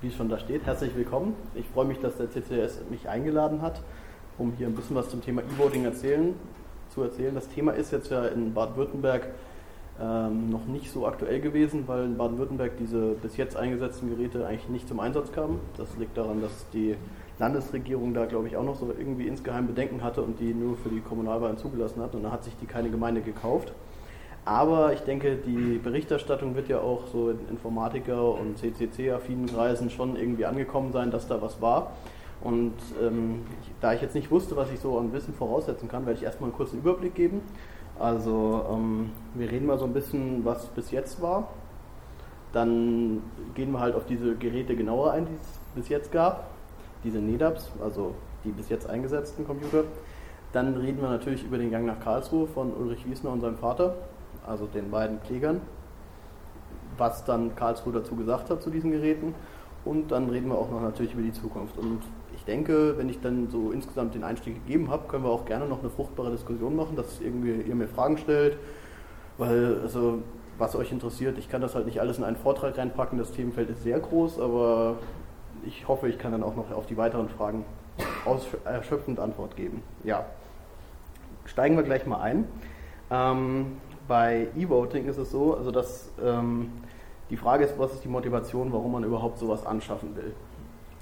wie es schon da steht, herzlich willkommen. Ich freue mich, dass der CCS mich eingeladen hat, um hier ein bisschen was zum Thema E-Voting erzählen, zu erzählen. Das Thema ist jetzt ja in Baden-Württemberg ähm, noch nicht so aktuell gewesen, weil in Baden-Württemberg diese bis jetzt eingesetzten Geräte eigentlich nicht zum Einsatz kamen. Das liegt daran, dass die Landesregierung da, glaube ich, auch noch so irgendwie insgeheim Bedenken hatte und die nur für die Kommunalwahlen zugelassen hat. Und da hat sich die keine Gemeinde gekauft. Aber ich denke, die Berichterstattung wird ja auch so in Informatiker- und CCC-affinen Kreisen schon irgendwie angekommen sein, dass da was war. Und ähm, da ich jetzt nicht wusste, was ich so an Wissen voraussetzen kann, werde ich erstmal einen kurzen Überblick geben. Also ähm, wir reden mal so ein bisschen, was bis jetzt war. Dann gehen wir halt auf diese Geräte genauer ein, die es bis jetzt gab. Diese NEDAPs, also die bis jetzt eingesetzten Computer. Dann reden wir natürlich über den Gang nach Karlsruhe von Ulrich Wiesner und seinem Vater also den beiden Klägern, was dann Karlsruhe dazu gesagt hat zu diesen Geräten. Und dann reden wir auch noch natürlich über die Zukunft. Und ich denke, wenn ich dann so insgesamt den Einstieg gegeben habe, können wir auch gerne noch eine fruchtbare Diskussion machen, dass irgendwie ihr mir Fragen stellt, weil also was euch interessiert, ich kann das halt nicht alles in einen Vortrag reinpacken, das Themenfeld ist sehr groß, aber ich hoffe, ich kann dann auch noch auf die weiteren Fragen erschöpfend Antwort geben. Ja, steigen wir gleich mal ein. Ähm, bei E-Voting ist es so, also dass ähm, die Frage ist, was ist die Motivation, warum man überhaupt sowas anschaffen will.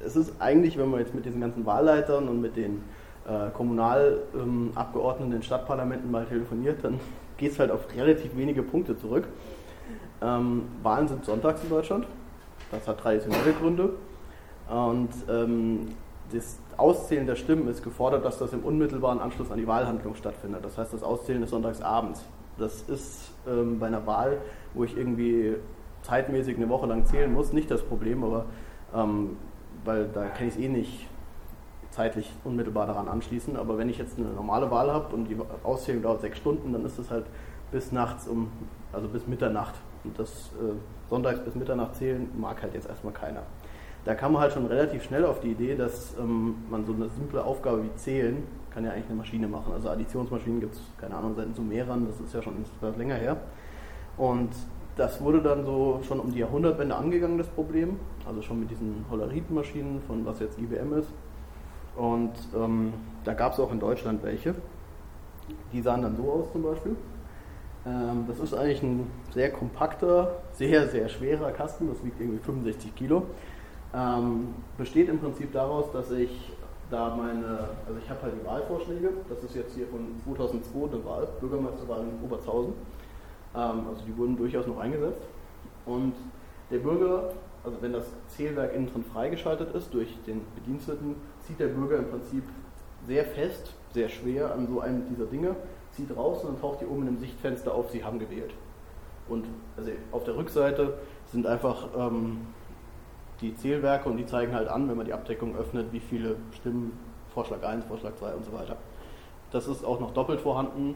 Es ist eigentlich, wenn man jetzt mit diesen ganzen Wahlleitern und mit den äh, Kommunalabgeordneten ähm, in Stadtparlamenten mal telefoniert, dann geht es halt auf relativ wenige Punkte zurück. Ähm, Wahlen sind sonntags in Deutschland. Das hat traditionelle Gründe. Und ähm, das Auszählen der Stimmen ist gefordert, dass das im unmittelbaren Anschluss an die Wahlhandlung stattfindet. Das heißt, das Auszählen ist sonntags abends. Das ist ähm, bei einer Wahl, wo ich irgendwie zeitmäßig eine Woche lang zählen muss, nicht das Problem, aber ähm, weil da kann ich es eh nicht zeitlich unmittelbar daran anschließen. Aber wenn ich jetzt eine normale Wahl habe und die Auszählung dauert sechs Stunden, dann ist es halt bis nachts um, also bis Mitternacht. Und das äh, sonntags bis Mitternacht zählen mag halt jetzt erstmal keiner. Da kam man halt schon relativ schnell auf die Idee, dass ähm, man so eine simple Aufgabe wie Zählen kann ja eigentlich eine Maschine machen. Also Additionsmaschinen gibt es, keine Ahnung, seit Sumerern, das ist ja schon länger her. Und das wurde dann so schon um die Jahrhundertwende angegangen, das Problem. Also schon mit diesen Holleritenmaschinen, von was jetzt IBM ist. Und ähm, da gab es auch in Deutschland welche. Die sahen dann so aus zum Beispiel. Ähm, das ist eigentlich ein sehr kompakter, sehr, sehr schwerer Kasten. Das wiegt irgendwie 65 Kilo. Ähm, besteht im Prinzip daraus, dass ich da meine, also ich habe halt die Wahlvorschläge, das ist jetzt hier von 2002 eine Wahl, Bürgermeisterwahl in Oberzhausen, ähm, also die wurden durchaus noch eingesetzt. Und der Bürger, also wenn das Zählwerk innen drin freigeschaltet ist durch den Bediensteten, zieht der Bürger im Prinzip sehr fest, sehr schwer an so einem dieser Dinge, zieht raus und dann taucht hier oben in einem Sichtfenster auf, Sie haben gewählt. Und also auf der Rückseite sind einfach ähm, die Zählwerke und die zeigen halt an, wenn man die Abdeckung öffnet, wie viele Stimmen, Vorschlag 1, Vorschlag 2 und so weiter. Das ist auch noch doppelt vorhanden.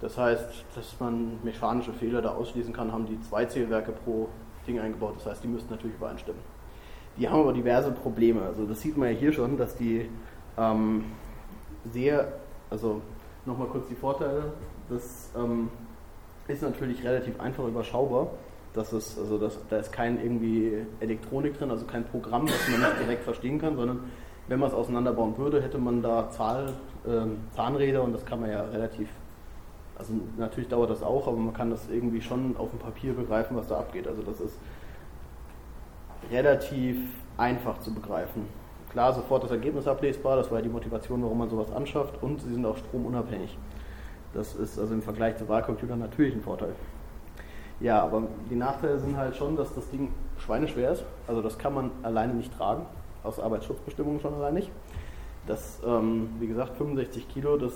Das heißt, dass man mechanische Fehler da ausschließen kann, haben die zwei Zählwerke pro Ding eingebaut. Das heißt, die müssten natürlich übereinstimmen. Die haben aber diverse Probleme. Also das sieht man ja hier schon, dass die ähm, sehr, also nochmal kurz die Vorteile, das ähm, ist natürlich relativ einfach überschaubar. Das ist, also das, da ist kein irgendwie Elektronik drin, also kein Programm, das man nicht direkt verstehen kann, sondern wenn man es auseinanderbauen würde, hätte man da Zahl, äh, Zahnräder und das kann man ja relativ, also natürlich dauert das auch, aber man kann das irgendwie schon auf dem Papier begreifen, was da abgeht. Also das ist relativ einfach zu begreifen. Klar, sofort das Ergebnis ablesbar, das war ja die Motivation, warum man sowas anschafft und sie sind auch stromunabhängig. Das ist also im Vergleich zu Wahlcomputern natürlich ein Vorteil. Ja, aber die Nachteile sind halt schon, dass das Ding schweineschwer ist. Also das kann man alleine nicht tragen, aus Arbeitsschutzbestimmungen schon allein nicht. Das, ähm, wie gesagt, 65 Kilo, das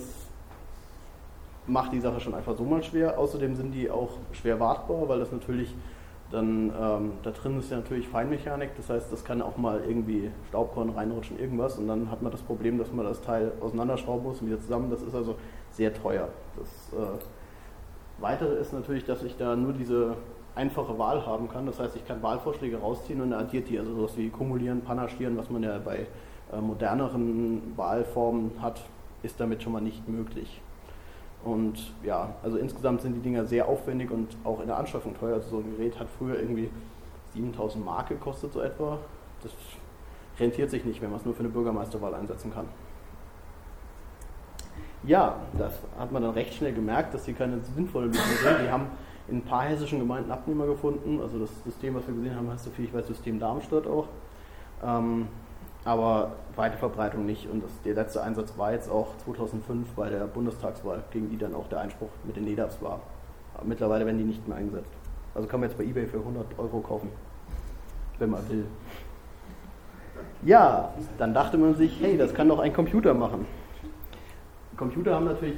macht die Sache schon einfach so mal schwer. Außerdem sind die auch schwer wartbar, weil das natürlich dann, ähm, da drin ist ja natürlich Feinmechanik, das heißt, das kann auch mal irgendwie Staubkorn reinrutschen, irgendwas und dann hat man das Problem, dass man das Teil auseinanderschrauben muss und wieder zusammen. Das ist also sehr teuer. Das äh, Weitere ist natürlich, dass ich da nur diese einfache Wahl haben kann. Das heißt, ich kann Wahlvorschläge rausziehen und er addiert die, also sowas wie kumulieren, panaschieren, was man ja bei äh, moderneren Wahlformen hat, ist damit schon mal nicht möglich. Und ja, also insgesamt sind die Dinger sehr aufwendig und auch in der Anschaffung teuer. Also so ein Gerät hat früher irgendwie 7000 Mark gekostet, so etwa. das rentiert sich nicht, wenn man es nur für eine Bürgermeisterwahl einsetzen kann. Ja, das hat man dann recht schnell gemerkt, dass sie keine sinnvolle Lösung sind. Die haben in ein paar hessischen Gemeinden Abnehmer gefunden. Also das System, was wir gesehen haben, heißt so viel ich weiß System Darmstadt auch. Ähm, aber weite Verbreitung nicht. Und das, der letzte Einsatz war jetzt auch 2005 bei der Bundestagswahl, gegen die dann auch der Einspruch mit den NEDAPs war. Aber mittlerweile werden die nicht mehr eingesetzt. Also kann man jetzt bei eBay für 100 Euro kaufen, wenn man will. Ja, dann dachte man sich, hey, das kann doch ein Computer machen. Computer haben natürlich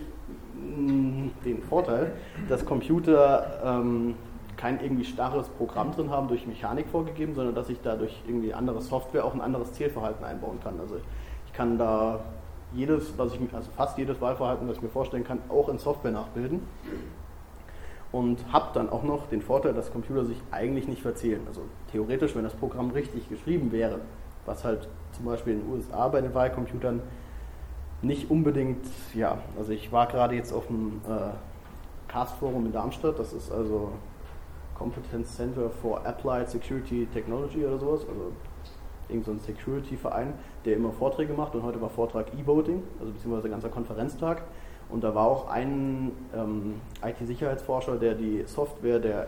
mm, den Vorteil, dass Computer ähm, kein irgendwie starres Programm drin haben, durch Mechanik vorgegeben, sondern dass ich dadurch irgendwie andere Software auch ein anderes Zielverhalten einbauen kann. Also ich kann da jedes, was ich, also fast jedes Wahlverhalten, das ich mir vorstellen kann, auch in Software nachbilden. Und habe dann auch noch den Vorteil, dass Computer sich eigentlich nicht verzählen. Also theoretisch, wenn das Programm richtig geschrieben wäre, was halt zum Beispiel in den USA bei den Wahlcomputern nicht unbedingt, ja, also ich war gerade jetzt auf dem äh, CAST-Forum in Darmstadt, das ist also Competence Center for Applied Security Technology oder sowas, also irgend so ein Security-Verein, der immer Vorträge macht und heute war Vortrag E-Voting, also beziehungsweise ganzer Konferenztag. Und da war auch ein ähm, IT-Sicherheitsforscher, der die Software der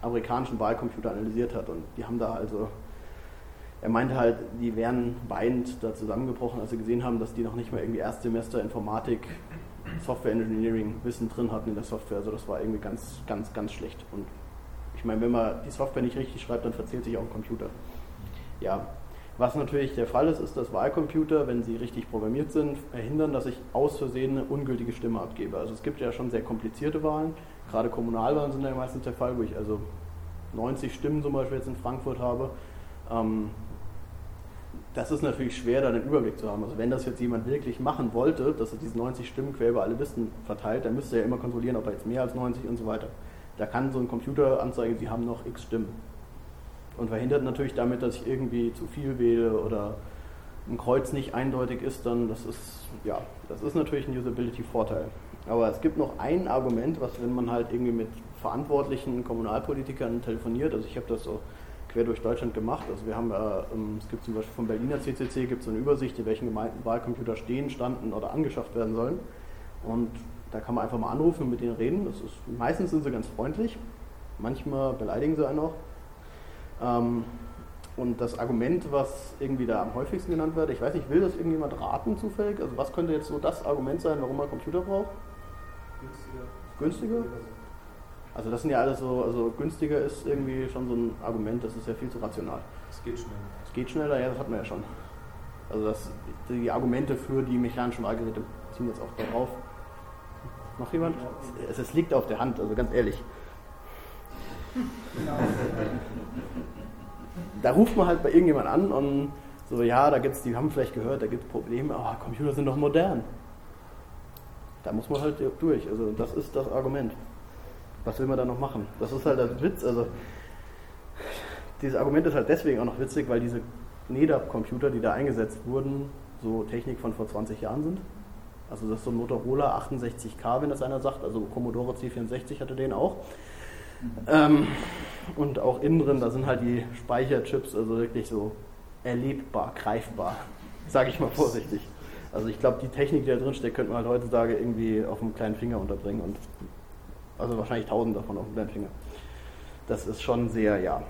amerikanischen Wahlcomputer analysiert hat. Und die haben da also, er meinte halt, die wären weinend da zusammengebrochen, als sie gesehen haben, dass die noch nicht mal irgendwie Erstsemester Informatik, Software Engineering Wissen drin hatten in der Software. Also das war irgendwie ganz, ganz, ganz schlecht. Und ich meine, wenn man die Software nicht richtig schreibt, dann verzählt sich auch ein Computer. Ja, was natürlich der Fall ist, ist, dass Wahlcomputer, wenn sie richtig programmiert sind, verhindern, dass ich aus Versehen eine ungültige Stimme abgebe. Also es gibt ja schon sehr komplizierte Wahlen, gerade Kommunalwahlen sind ja meistens der Fall, wo ich also 90 Stimmen zum Beispiel jetzt in Frankfurt habe. Ähm, das ist natürlich schwer, da einen Überblick zu haben. Also wenn das jetzt jemand wirklich machen wollte, dass er diese 90 Stimmen quer über alle Listen verteilt, dann müsste er ja immer kontrollieren, ob er jetzt mehr als 90 und so weiter. Da kann so ein Computer anzeigen, Sie haben noch x Stimmen. Und verhindert natürlich damit, dass ich irgendwie zu viel wähle oder ein Kreuz nicht eindeutig ist, dann das ist, ja, das ist natürlich ein Usability-Vorteil. Aber es gibt noch ein Argument, was wenn man halt irgendwie mit verantwortlichen Kommunalpolitikern telefoniert, also ich habe das so quer durch Deutschland gemacht, also wir haben ja, ähm, es gibt zum Beispiel vom Berliner CCC gibt es so eine Übersicht, in welchen Gemeinden Wahlcomputer stehen, standen oder angeschafft werden sollen. Und da kann man einfach mal anrufen und mit denen reden. Das ist, meistens sind sie ganz freundlich, manchmal beleidigen sie einen auch. Ähm, und das Argument, was irgendwie da am häufigsten genannt wird, ich weiß nicht, will das irgendjemand raten zufällig? Also was könnte jetzt so das Argument sein, warum man Computer braucht? Günstiger. Günstiger? Also das sind ja alles so, also günstiger ist irgendwie schon so ein Argument, das ist ja viel zu rational. Es geht schneller. Es geht schneller, ja, das hatten wir ja schon. Also das, die Argumente für die mechanischen Wahlgeräte ziehen jetzt auch darauf. Noch jemand? Es, es liegt auf der Hand, also ganz ehrlich. Da ruft man halt bei irgendjemand an und so, ja, da gibt's, die haben vielleicht gehört, da gibt es Probleme, aber Computer sind doch modern. Da muss man halt durch. Also das ist das Argument. Was will man da noch machen? Das ist halt der Witz. Also dieses Argument ist halt deswegen auch noch witzig, weil diese NEDAP-Computer, die da eingesetzt wurden, so Technik von vor 20 Jahren sind. Also das ist so ein Motorola 68K, wenn das einer sagt. Also Commodore C64 hatte den auch. Ähm, und auch innen drin, da sind halt die Speicherchips also wirklich so erlebbar, greifbar, sage ich mal vorsichtig. Also ich glaube, die Technik, die da drin steckt, könnte man halt heutzutage irgendwie auf einem kleinen Finger unterbringen und also wahrscheinlich tausend davon auf einem kleinen Finger. Das ist schon sehr, ja.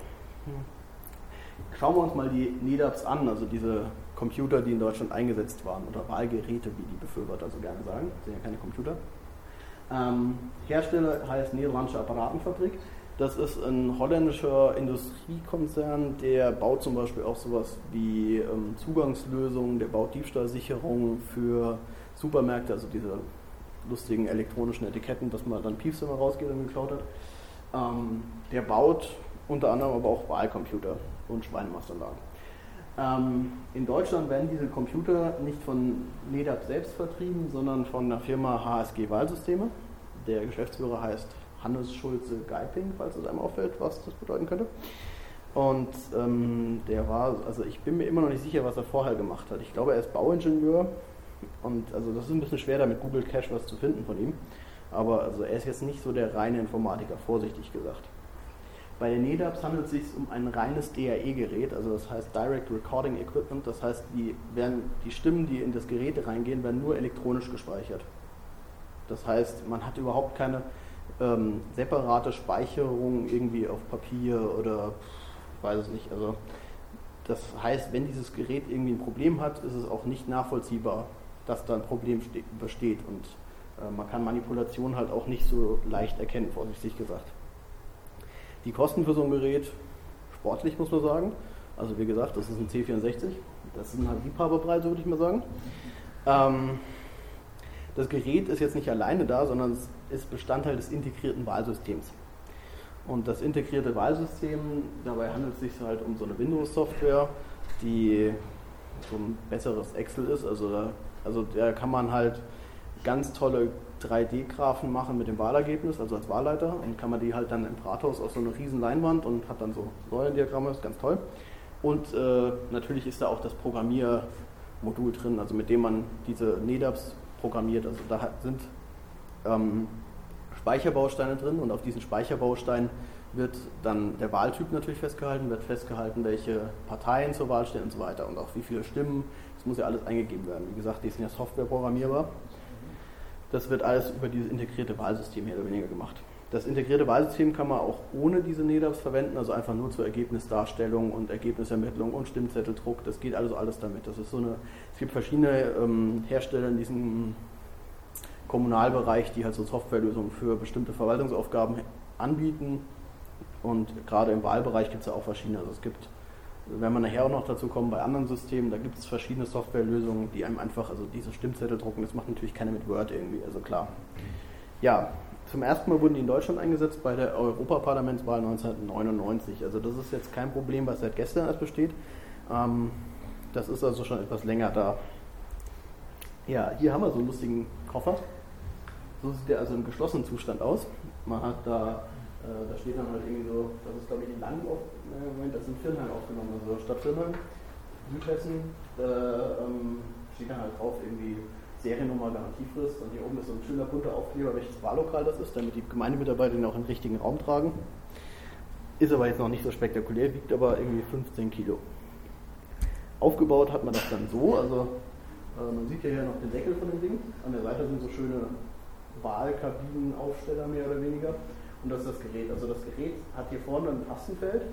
Schauen wir uns mal die NEDAPs an, also diese Computer, die in Deutschland eingesetzt waren oder Wahlgeräte, wie die Befürworter so gerne sagen. Das sind ja keine Computer. Ähm, Hersteller heißt Niederländische Apparatenfabrik. Das ist ein holländischer Industriekonzern, der baut zum Beispiel auch sowas wie ähm, Zugangslösungen, der baut Diebstahlsicherungen für Supermärkte, also diese lustigen elektronischen Etiketten, dass man dann Piefs immer rausgeht und geklaut hat. Ähm, der baut unter anderem aber auch Wahlcomputer und Schweinemastanlagen. Ähm, in Deutschland werden diese Computer nicht von NEDAP selbst vertrieben, sondern von der Firma HSG Wahlsysteme. Der Geschäftsführer heißt Hannes Schulze Geiping, falls es einem auffällt, was das bedeuten könnte. Und ähm, der war, also ich bin mir immer noch nicht sicher, was er vorher gemacht hat. Ich glaube, er ist Bauingenieur und also das ist ein bisschen schwer, da mit Google Cache was zu finden von ihm. Aber also er ist jetzt nicht so der reine Informatiker, vorsichtig gesagt. Bei den NEDAPs handelt es sich um ein reines DAE-Gerät, also das heißt Direct Recording Equipment. Das heißt, die, werden, die Stimmen, die in das Gerät reingehen, werden nur elektronisch gespeichert. Das heißt, man hat überhaupt keine ähm, separate Speicherung irgendwie auf Papier oder ich weiß es nicht. Also das heißt, wenn dieses Gerät irgendwie ein Problem hat, ist es auch nicht nachvollziehbar, dass da ein Problem besteht und äh, man kann Manipulation halt auch nicht so leicht erkennen, vorsichtig gesagt. Die Kosten für so ein Gerät, sportlich muss man sagen, also wie gesagt, das ist ein C64, das sind halt Liebhaberpreise, würde ich mal sagen. Ähm, das Gerät ist jetzt nicht alleine da, sondern es ist Bestandteil des integrierten Wahlsystems. Und das integrierte Wahlsystem, dabei handelt es sich halt um so eine Windows-Software, die so ein besseres Excel ist. Also da, also da kann man halt ganz tolle 3D-Graphen machen mit dem Wahlergebnis, also als Wahlleiter, und kann man die halt dann im Rathaus auf so eine riesen Leinwand und hat dann so Säulendiagramme, ist ganz toll. Und äh, natürlich ist da auch das Programmiermodul drin, also mit dem man diese NEDAPs programmiert. Also da sind ähm, Speicherbausteine drin und auf diesen Speicherbausteinen wird dann der Wahltyp natürlich festgehalten, wird festgehalten, welche Parteien zur Wahl stehen und so weiter und auch wie viele Stimmen. Muss ja alles eingegeben werden. Wie gesagt, die sind ja Software programmierbar. Das wird alles über dieses integrierte Wahlsystem mehr oder weniger gemacht. Das integrierte Wahlsystem kann man auch ohne diese NEDAPs verwenden, also einfach nur zur Ergebnisdarstellung und Ergebnisermittlung und Stimmzetteldruck. Das geht also alles damit. Das ist so eine, es gibt verschiedene ähm, Hersteller in diesem Kommunalbereich, die halt so Softwarelösungen für bestimmte Verwaltungsaufgaben anbieten. Und gerade im Wahlbereich gibt es ja auch verschiedene. Also es gibt, wenn man nachher auch noch dazu kommen, bei anderen Systemen, da gibt es verschiedene Softwarelösungen, die einem einfach, also diese Stimmzettel drucken, das macht natürlich keiner mit Word irgendwie, also klar. Ja, zum ersten Mal wurden die in Deutschland eingesetzt bei der Europaparlamentswahl 1999. Also das ist jetzt kein Problem, was seit gestern erst besteht. Ähm, das ist also schon etwas länger da. Ja, hier haben wir so einen lustigen Koffer. So sieht der also im geschlossenen Zustand aus. Man hat da, äh, da steht dann halt irgendwie so, das ist glaube ich in Lang, äh, Moment, das sind Firnheim aufgenommen, also Stadt Firnheim, Südhessen, da ähm, steht dann halt drauf irgendwie Seriennummer, Garantiefrist und hier oben ist so ein schöner bunter Aufkleber, welches Wahllokal das ist, damit die Gemeindemitarbeiter den auch im richtigen Raum tragen. Ist aber jetzt noch nicht so spektakulär, wiegt aber irgendwie 15 Kilo. Aufgebaut hat man das dann so, also äh, man sieht ja hier noch den Deckel von dem Ding. An der Seite sind so schöne Wahlkabinenaufsteller mehr oder weniger. Und das ist das Gerät. Also das Gerät hat hier vorne ein Tastenfeld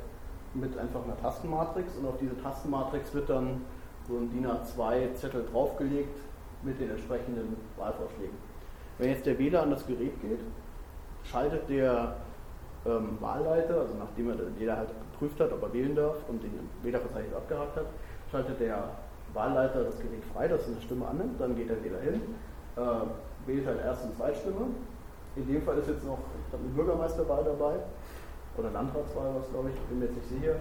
mit einfach einer Tastenmatrix und auf diese Tastenmatrix wird dann so ein DIN A2-Zettel draufgelegt mit den entsprechenden Wahlvorschlägen. Wenn jetzt der Wähler an das Gerät geht, schaltet der ähm, Wahlleiter, also nachdem er den Wähler halt geprüft hat, ob er wählen darf und den Wählerverzeichnis abgehakt hat, schaltet der Wahlleiter das Gerät frei, dass er eine Stimme annimmt, dann geht der Wähler hin, äh, wählt halt Erst- und Zweitstimme. In dem Fall ist jetzt noch eine Bürgermeisterwahl dabei oder Landratswahl, was glaube ich, bin mir jetzt nicht sicher.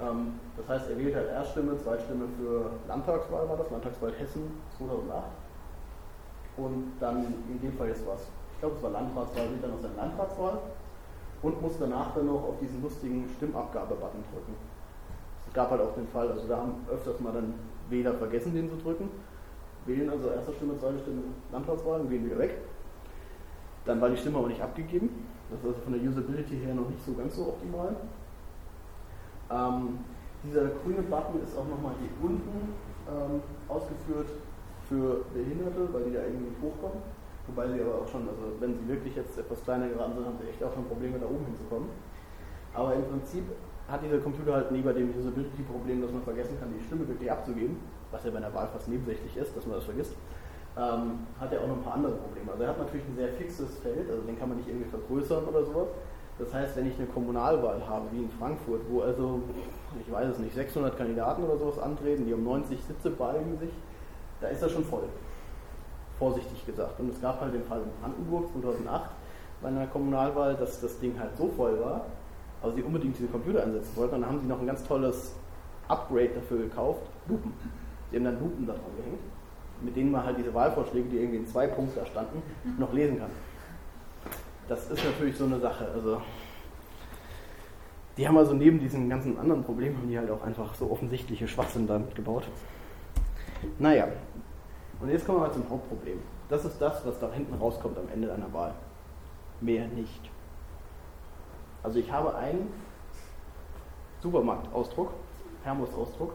Ähm, das heißt, er wählt halt Erststimme, Zweitstimme für Landtagswahl war das, Landtagswahl Hessen 2008. Und dann in dem Fall jetzt was. Ich glaube, es war Landratswahl, wählt dann noch seine Landratswahl und muss danach dann noch auf diesen lustigen Stimmabgabe-Button drücken. Es gab halt auch den Fall, also da haben öfters mal dann Wähler vergessen, den zu drücken. Wählen also erste Stimme, zweite Stimme Landratswahl und gehen wieder weg. Dann war die Stimme aber nicht abgegeben. Das ist also von der Usability her noch nicht so ganz so optimal. Ähm, dieser grüne Button ist auch nochmal hier unten ähm, ausgeführt für Behinderte, weil die da irgendwie nicht hochkommen. Wobei sie aber auch schon, also wenn sie wirklich jetzt etwas kleiner geraten sind, haben sie echt auch schon Probleme, da oben hinzukommen. Aber im Prinzip hat dieser Computer halt neben dem Usability-Problem, dass man vergessen kann, die Stimme wirklich abzugeben, was ja bei einer Wahl fast nebensächlich ist, dass man das vergisst, ähm, hat er auch noch ein paar andere Probleme. Also er hat natürlich ein sehr fixes Feld, also den kann man nicht irgendwie vergrößern oder sowas. Das heißt, wenn ich eine Kommunalwahl habe, wie in Frankfurt, wo also, ich weiß es nicht, 600 Kandidaten oder sowas antreten, die um 90 Sitze balgen sich, da ist das schon voll. Vorsichtig gesagt. Und es gab halt den Fall in Brandenburg 2008 bei einer Kommunalwahl, dass das Ding halt so voll war, aber sie unbedingt diese Computer einsetzen wollten. Und dann haben sie noch ein ganz tolles Upgrade dafür gekauft, Lupen. Sie haben dann Lupen da dran gehängt, mit denen man halt diese Wahlvorschläge, die irgendwie in zwei Punkten da standen, noch lesen kann das ist natürlich so eine Sache. Also, die haben also neben diesen ganzen anderen Problemen, haben die halt auch einfach so offensichtliche Schwachsinn damit gebaut. Naja, und jetzt kommen wir mal zum Hauptproblem. Das ist das, was da hinten rauskommt am Ende einer Wahl. Mehr nicht. Also ich habe einen Supermarktausdruck, Hermus-Ausdruck,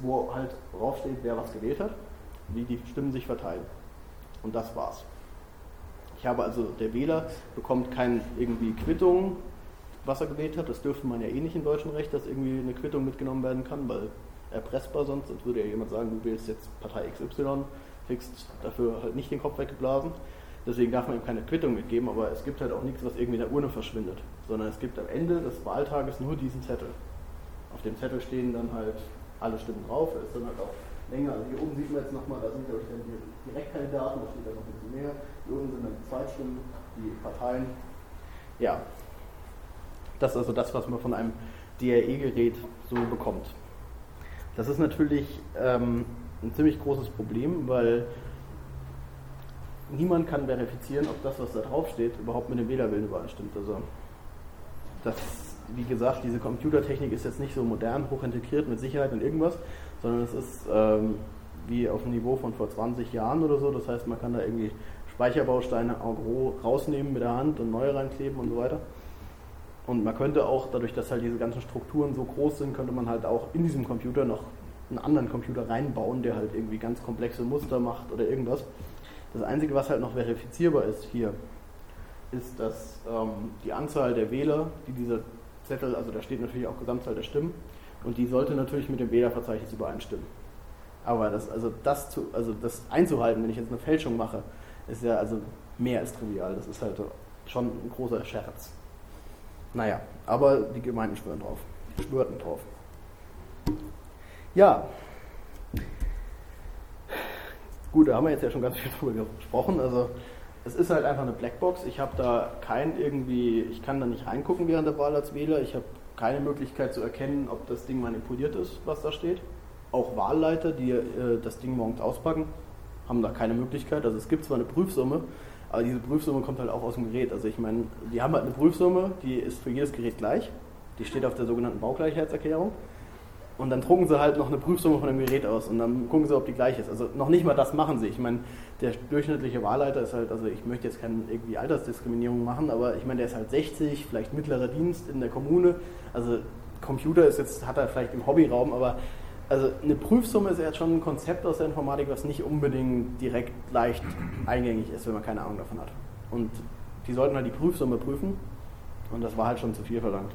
wo halt draufsteht, wer was gewählt hat, wie die Stimmen sich verteilen. Und das war's. Ich habe also, der Wähler bekommt keine irgendwie Quittung, was er gewählt hat. Das dürfte man ja eh nicht im deutschen Recht, dass irgendwie eine Quittung mitgenommen werden kann, weil erpressbar sonst, sonst würde ja jemand sagen, du wählst jetzt Partei XY, kriegst dafür halt nicht den Kopf weggeblasen. Deswegen darf man ihm keine Quittung mitgeben, aber es gibt halt auch nichts, was irgendwie in der Urne verschwindet, sondern es gibt am Ende des Wahltages nur diesen Zettel. Auf dem Zettel stehen dann halt alle Stimmen drauf, ist dann halt auch länger. Also hier oben sieht man jetzt nochmal, da sind glaube ich dann die Direktkandidaten, da steht dann noch ein bisschen mehr. Hier oben sind dann die Zweitstimmen, die Parteien. Ja, das ist also das, was man von einem DRE-Gerät so bekommt. Das ist natürlich ähm, ein ziemlich großes Problem, weil niemand kann verifizieren, ob das, was da drauf steht, überhaupt mit dem Wählerwillen übereinstimmt. Also das, wie gesagt, diese Computertechnik ist jetzt nicht so modern, hochintegriert mit Sicherheit und irgendwas, sondern es ist ähm, wie auf dem Niveau von vor 20 Jahren oder so. Das heißt, man kann da irgendwie Speicherbausteine en gros rausnehmen mit der Hand und neue reinkleben und so weiter. Und man könnte auch, dadurch, dass halt diese ganzen Strukturen so groß sind, könnte man halt auch in diesem Computer noch einen anderen Computer reinbauen, der halt irgendwie ganz komplexe Muster macht oder irgendwas. Das Einzige, was halt noch verifizierbar ist hier, ist, dass ähm, die Anzahl der Wähler, die dieser Zettel, also da steht natürlich auch Gesamtzahl der Stimmen, und die sollte natürlich mit dem Wählerverzeichnis übereinstimmen. Aber das, also das, zu, also das einzuhalten, wenn ich jetzt eine Fälschung mache, ist ja also mehr als trivial. Das ist halt schon ein großer Scherz. Naja, aber die Gemeinden schwören drauf. Schwörten drauf. Ja. Gut, da haben wir jetzt ja schon ganz viel drüber gesprochen. Also es ist halt einfach eine Blackbox. Ich habe da kein irgendwie, ich kann da nicht reingucken während der Wahl als Wähler. Ich habe keine Möglichkeit zu erkennen, ob das Ding manipuliert ist, was da steht. Auch Wahlleiter, die äh, das Ding morgens auspacken, haben da keine Möglichkeit. Also es gibt zwar eine Prüfsumme, aber diese Prüfsumme kommt halt auch aus dem Gerät. Also ich meine, die haben halt eine Prüfsumme, die ist für jedes Gerät gleich. Die steht auf der sogenannten Baugleichheitserklärung. Und dann drucken sie halt noch eine Prüfsumme von dem Gerät aus und dann gucken sie, ob die gleich ist. Also noch nicht mal das machen sie. Ich meine, der durchschnittliche Wahlleiter ist halt, also ich möchte jetzt keine irgendwie Altersdiskriminierung machen, aber ich meine, der ist halt 60, vielleicht mittlerer Dienst in der Kommune. Also Computer ist jetzt, hat er vielleicht im Hobbyraum, aber also eine Prüfsumme ist ja schon ein Konzept aus der Informatik, was nicht unbedingt direkt leicht eingängig ist, wenn man keine Ahnung davon hat. Und die sollten halt die Prüfsumme prüfen und das war halt schon zu viel verlangt.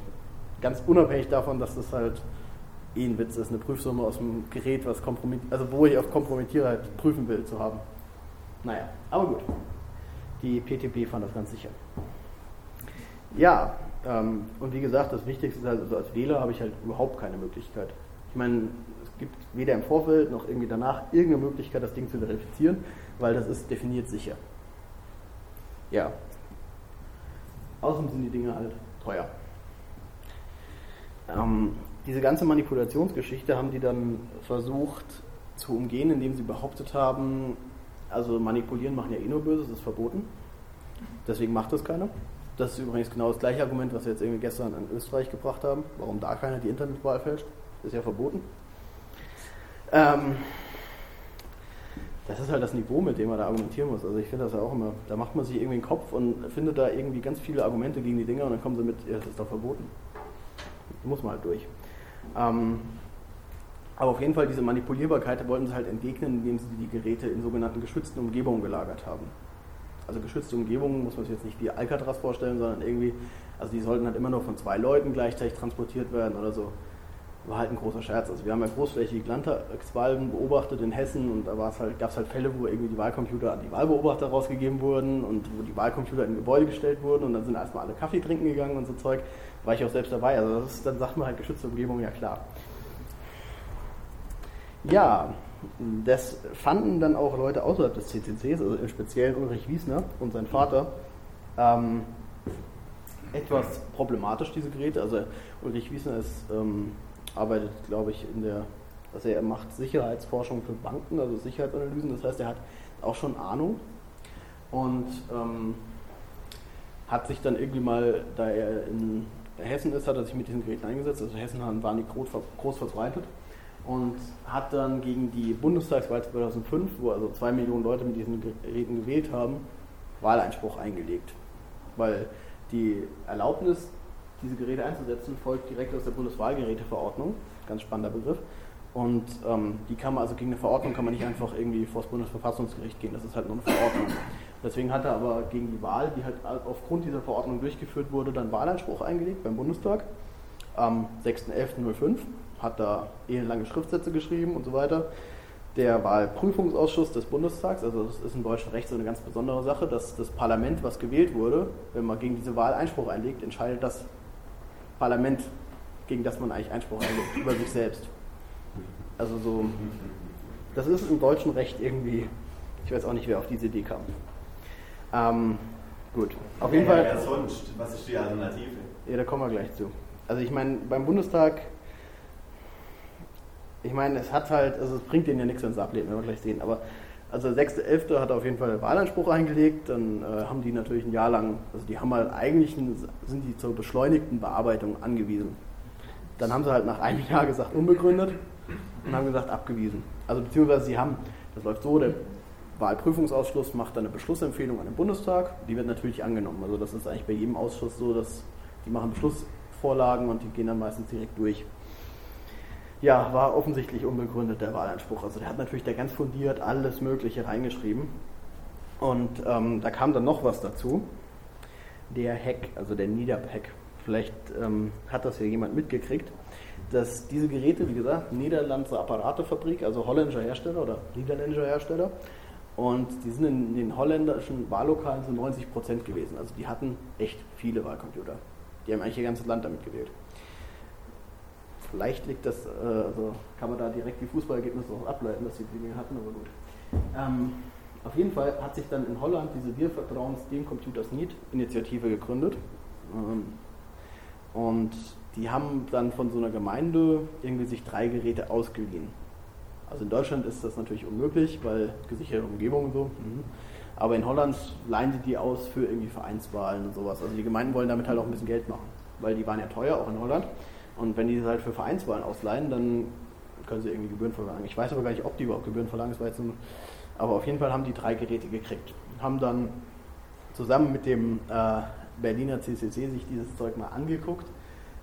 Ganz unabhängig davon, dass das halt eh ein Witz ist, eine Prüfsumme aus dem Gerät, was kompromittiert, also wo ich auf Kompromittierheit prüfen will, zu haben. Naja, aber gut. Die PTP fand das ganz sicher. Ja, ähm, und wie gesagt, das Wichtigste ist halt, also als Wähler habe ich halt überhaupt keine Möglichkeit. Ich meine, gibt weder im Vorfeld noch irgendwie danach irgendeine Möglichkeit, das Ding zu verifizieren, weil das ist definiert sicher. Ja. Außerdem sind die Dinge halt teuer. Ähm, diese ganze Manipulationsgeschichte haben die dann versucht zu umgehen, indem sie behauptet haben, also manipulieren machen ja eh nur Böses, ist verboten. Deswegen macht das keiner. Das ist übrigens genau das gleiche Argument, was wir jetzt irgendwie gestern in Österreich gebracht haben. Warum da keiner die Internetwahl fälscht? Ist ja verboten. Ähm, das ist halt das Niveau, mit dem man da argumentieren muss. Also ich finde das ja auch immer, da macht man sich irgendwie einen Kopf und findet da irgendwie ganz viele Argumente gegen die Dinger und dann kommen sie mit, ja, das ist doch verboten. Muss man halt durch. Ähm, aber auf jeden Fall diese Manipulierbarkeit wollten sie halt entgegnen, indem sie die Geräte in sogenannten geschützten Umgebungen gelagert haben. Also geschützte Umgebungen muss man sich jetzt nicht wie Alcatraz vorstellen, sondern irgendwie, also die sollten halt immer nur von zwei Leuten gleichzeitig transportiert werden oder so war halt ein großer Scherz. Also wir haben ja großflächig Landtagswahlen beobachtet in Hessen und da halt, gab es halt Fälle, wo irgendwie die Wahlcomputer an die Wahlbeobachter rausgegeben wurden und wo die Wahlcomputer in Gebäude gestellt wurden und dann sind erstmal alle Kaffee trinken gegangen und so Zeug. War ich auch selbst dabei. Also ist, dann sagt man halt geschützte Umgebung, ja klar. Ja, das fanden dann auch Leute außerhalb des CCCs, also im Speziellen Ulrich Wiesner und sein Vater, ähm, etwas problematisch, diese Geräte. Also Ulrich Wiesner ist ähm, arbeitet, glaube ich, in der, also er macht Sicherheitsforschung für Banken, also Sicherheitsanalysen, das heißt, er hat auch schon Ahnung und ähm, hat sich dann irgendwie mal, da er in Hessen ist, hat er sich mit diesen Geräten eingesetzt, also Hessen waren die groß, groß verbreitet und hat dann gegen die Bundestagswahl 2005, wo also zwei Millionen Leute mit diesen Geräten gewählt haben, Wahleinspruch eingelegt. Weil die Erlaubnis diese Geräte einzusetzen, folgt direkt aus der Bundeswahlgeräteverordnung. Ganz spannender Begriff. Und ähm, die kann man, also gegen eine Verordnung kann man nicht einfach irgendwie vor das Bundesverfassungsgericht gehen, das ist halt nur eine Verordnung. Deswegen hat er aber gegen die Wahl, die halt aufgrund dieser Verordnung durchgeführt wurde, dann Wahleinspruch eingelegt beim Bundestag am 6.11.05, hat da lange Schriftsätze geschrieben und so weiter. Der Wahlprüfungsausschuss des Bundestags, also das ist im deutschen Recht so eine ganz besondere Sache, dass das Parlament, was gewählt wurde, wenn man gegen diese Wahl Einspruch einlegt, entscheidet das Parlament, gegen das man eigentlich Einspruch einlegt, über sich selbst. Also so, das ist im deutschen Recht irgendwie, ich weiß auch nicht, wer auf diese Idee kam. Ähm, gut, auf jeden ja, Fall. Ja, sonst, was ist die Alternative? Ja, da kommen wir gleich zu. Also ich meine, beim Bundestag, ich meine, es hat halt, also es bringt denen ja nichts, wenn sie ablehnen, werden wir gleich sehen, aber also der 6.11. hat auf jeden Fall Wahlanspruch eingelegt, dann äh, haben die natürlich ein Jahr lang, also die haben halt eigentlich, ein, sind die zur beschleunigten Bearbeitung angewiesen. Dann haben sie halt nach einem Jahr gesagt, unbegründet und haben gesagt, abgewiesen. Also beziehungsweise sie haben, das läuft so, der Wahlprüfungsausschuss macht dann eine Beschlussempfehlung an den Bundestag, die wird natürlich angenommen. Also das ist eigentlich bei jedem Ausschuss so, dass die machen Beschlussvorlagen und die gehen dann meistens direkt durch. Ja, war offensichtlich unbegründet der Wahleinspruch. Also der hat natürlich da ganz fundiert alles Mögliche reingeschrieben. Und ähm, da kam dann noch was dazu. Der Hack, also der Niederpack. Vielleicht ähm, hat das ja jemand mitgekriegt, dass diese Geräte, wie gesagt, Niederlandse Apparatefabrik, also holländischer Hersteller oder niederländischer Hersteller, und die sind in den holländischen Wahllokalen zu 90 Prozent gewesen. Also die hatten echt viele Wahlcomputer. Die haben eigentlich ihr ganzes Land damit gewählt. Vielleicht liegt das, äh, also kann man da direkt die Fußballergebnisse auch ableiten, dass sie die Dinge hatten, aber gut. Ähm, auf jeden Fall hat sich dann in Holland diese Wir vertrauen dem Computers Need Initiative gegründet. Ähm, und die haben dann von so einer Gemeinde irgendwie sich drei Geräte ausgeliehen. Also in Deutschland ist das natürlich unmöglich, weil gesicherte Umgebung und so. Mhm. Aber in Holland leihen sie die aus für irgendwie Vereinswahlen und sowas. Also die Gemeinden wollen damit halt auch ein bisschen Geld machen, weil die waren ja teuer, auch in Holland. Und wenn die halt für Vereinswahlen ausleihen, dann können sie irgendwie Gebühren verlangen. Ich weiß aber gar nicht, ob die überhaupt Gebühren verlangen, das war jetzt nur, aber auf jeden Fall haben die drei Geräte gekriegt. Haben dann zusammen mit dem äh, Berliner CCC sich dieses Zeug mal angeguckt.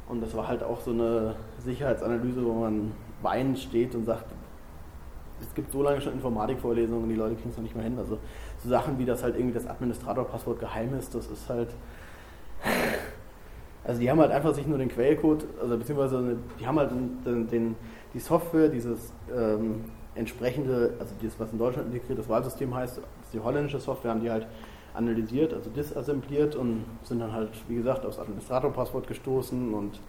Und das war halt auch so eine Sicherheitsanalyse, wo man weinend steht und sagt, es gibt so lange schon Informatikvorlesungen die Leute kriegen es noch nicht mehr hin. Also so Sachen wie das halt irgendwie das Administratorpasswort geheim ist, das ist halt also die haben halt einfach sich nur den Quellcode, also beziehungsweise die haben halt den, den die Software, dieses ähm, entsprechende, also das, was in Deutschland integriertes Wahlsystem heißt, die holländische Software, haben die halt analysiert, also disassembliert und sind dann halt, wie gesagt, aufs Administratorpasswort gestoßen und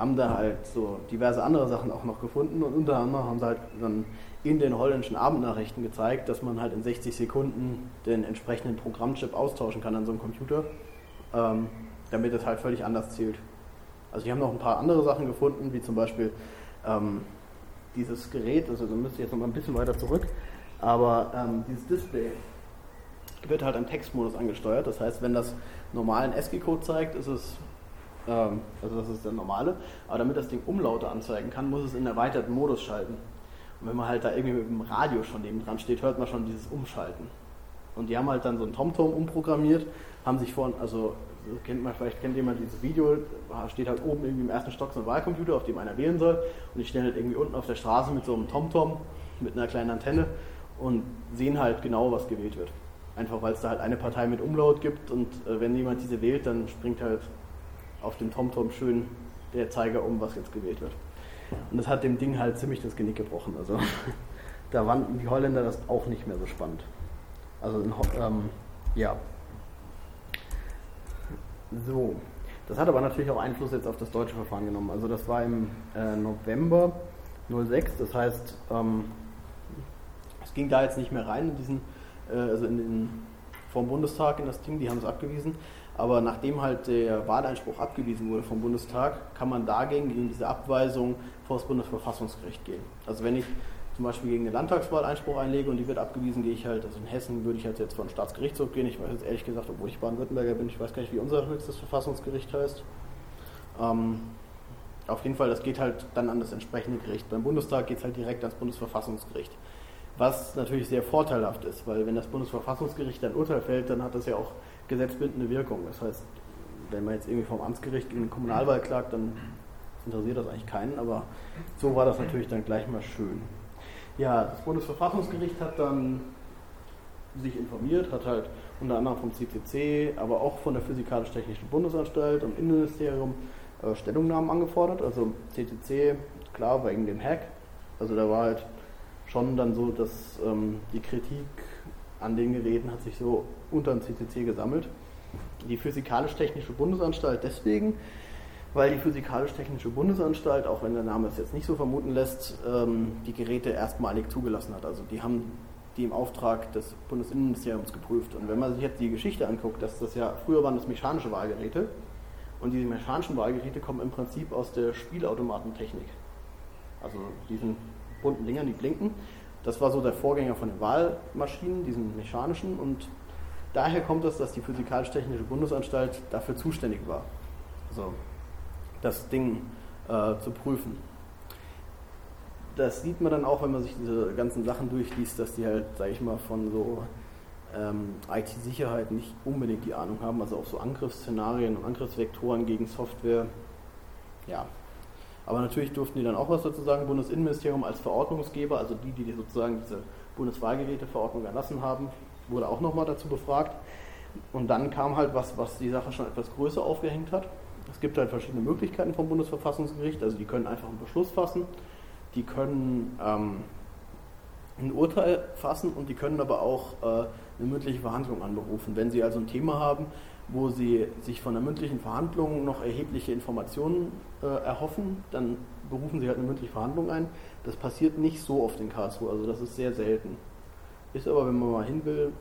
haben da halt so diverse andere Sachen auch noch gefunden und unter anderem haben sie halt dann in den holländischen Abendnachrichten gezeigt, dass man halt in 60 Sekunden den entsprechenden Programmchip austauschen kann an so einem Computer. Ähm, damit es halt völlig anders zählt. Also die haben noch ein paar andere Sachen gefunden, wie zum Beispiel ähm, dieses Gerät, also da müsste ich jetzt noch mal ein bisschen weiter zurück, aber ähm, dieses Display wird halt im Textmodus angesteuert. Das heißt, wenn das normalen ASCII-Code zeigt, ist es, ähm, also das ist der normale, aber damit das Ding Umlaute anzeigen kann, muss es in erweiterten Modus schalten. Und wenn man halt da irgendwie mit dem Radio schon neben dran steht, hört man schon dieses Umschalten. Und die haben halt dann so ein TomTom umprogrammiert, haben sich vorhin, also kennt man, vielleicht kennt jemand dieses Video, steht halt oben irgendwie im ersten Stock so ein Wahlcomputer, auf dem einer wählen soll. Und die stehen halt irgendwie unten auf der Straße mit so einem TomTom, mit einer kleinen Antenne und sehen halt genau, was gewählt wird. Einfach weil es da halt eine Partei mit Umlaut gibt und äh, wenn jemand diese wählt, dann springt halt auf dem TomTom schön der Zeiger um, was jetzt gewählt wird. Und das hat dem Ding halt ziemlich das Genick gebrochen. Also da fanden die Holländer das auch nicht mehr so spannend. Also ähm, ja, so, das hat aber natürlich auch Einfluss jetzt auf das deutsche Verfahren genommen. Also das war im äh, November 06, das heißt, ähm, es ging da jetzt nicht mehr rein in diesen, äh, also in den, vom Bundestag in das Ding, die haben es abgewiesen. Aber nachdem halt der Wahleinspruch abgewiesen wurde vom Bundestag, kann man dagegen, gegen diese Abweisung, vor das Bundesverfassungsgericht gehen. Also wenn ich zum Beispiel gegen eine Landtagswahl Einspruch einlege und die wird abgewiesen, gehe ich halt, also in Hessen würde ich halt jetzt vor den Staatsgerichtshof gehen. Ich weiß jetzt ehrlich gesagt, obwohl ich Baden-Württemberger bin, ich weiß gar nicht, wie unser höchstes Verfassungsgericht heißt. Ähm, auf jeden Fall, das geht halt dann an das entsprechende Gericht. Beim Bundestag geht es halt direkt ans Bundesverfassungsgericht. Was natürlich sehr vorteilhaft ist, weil wenn das Bundesverfassungsgericht ein Urteil fällt, dann hat das ja auch gesetzbindende Wirkung. Das heißt, wenn man jetzt irgendwie vom Amtsgericht gegen den Kommunalwahl klagt, dann interessiert das eigentlich keinen, aber so war das natürlich dann gleich mal schön. Ja, das Bundesverfassungsgericht hat dann sich informiert, hat halt unter anderem vom CCC, aber auch von der Physikalisch-Technischen Bundesanstalt und Innenministerium äh, Stellungnahmen angefordert. Also CCC, klar, wegen dem Hack. Also da war halt schon dann so, dass ähm, die Kritik an den Geräten hat sich so unter dem CCC gesammelt. Die Physikalisch-Technische Bundesanstalt deswegen, weil die Physikalisch-Technische Bundesanstalt, auch wenn der Name es jetzt nicht so vermuten lässt, ähm, die Geräte erstmalig zugelassen hat. Also die haben die im Auftrag des Bundesinnenministeriums geprüft. Und wenn man sich jetzt die Geschichte anguckt, dass das ja früher waren das mechanische Wahlgeräte und diese mechanischen Wahlgeräte kommen im Prinzip aus der Spielautomatentechnik. Also diesen bunten Dingern, die blinken. Das war so der Vorgänger von den Wahlmaschinen, diesen mechanischen und daher kommt es, dass die Physikalisch-Technische Bundesanstalt dafür zuständig war. Also das Ding äh, zu prüfen das sieht man dann auch, wenn man sich diese ganzen Sachen durchliest, dass die halt, sage ich mal, von so ähm, IT-Sicherheit nicht unbedingt die Ahnung haben, also auch so Angriffsszenarien und Angriffsvektoren gegen Software. Ja. Aber natürlich durften die dann auch was dazu sagen. Bundesinnenministerium als Verordnungsgeber, also die, die sozusagen diese Bundeswahlgeräteverordnung erlassen haben, wurde auch nochmal dazu befragt. Und dann kam halt was, was die Sache schon etwas größer aufgehängt hat. Es gibt halt verschiedene Möglichkeiten vom Bundesverfassungsgericht, also die können einfach einen Beschluss fassen die können ähm, ein Urteil fassen und die können aber auch äh, eine mündliche Verhandlung anberufen. Wenn sie also ein Thema haben, wo sie sich von der mündlichen Verhandlung noch erhebliche Informationen äh, erhoffen, dann berufen sie halt eine mündliche Verhandlung ein. Das passiert nicht so oft in Karlsruhe, also das ist sehr selten. Ist aber, wenn man mal hin will,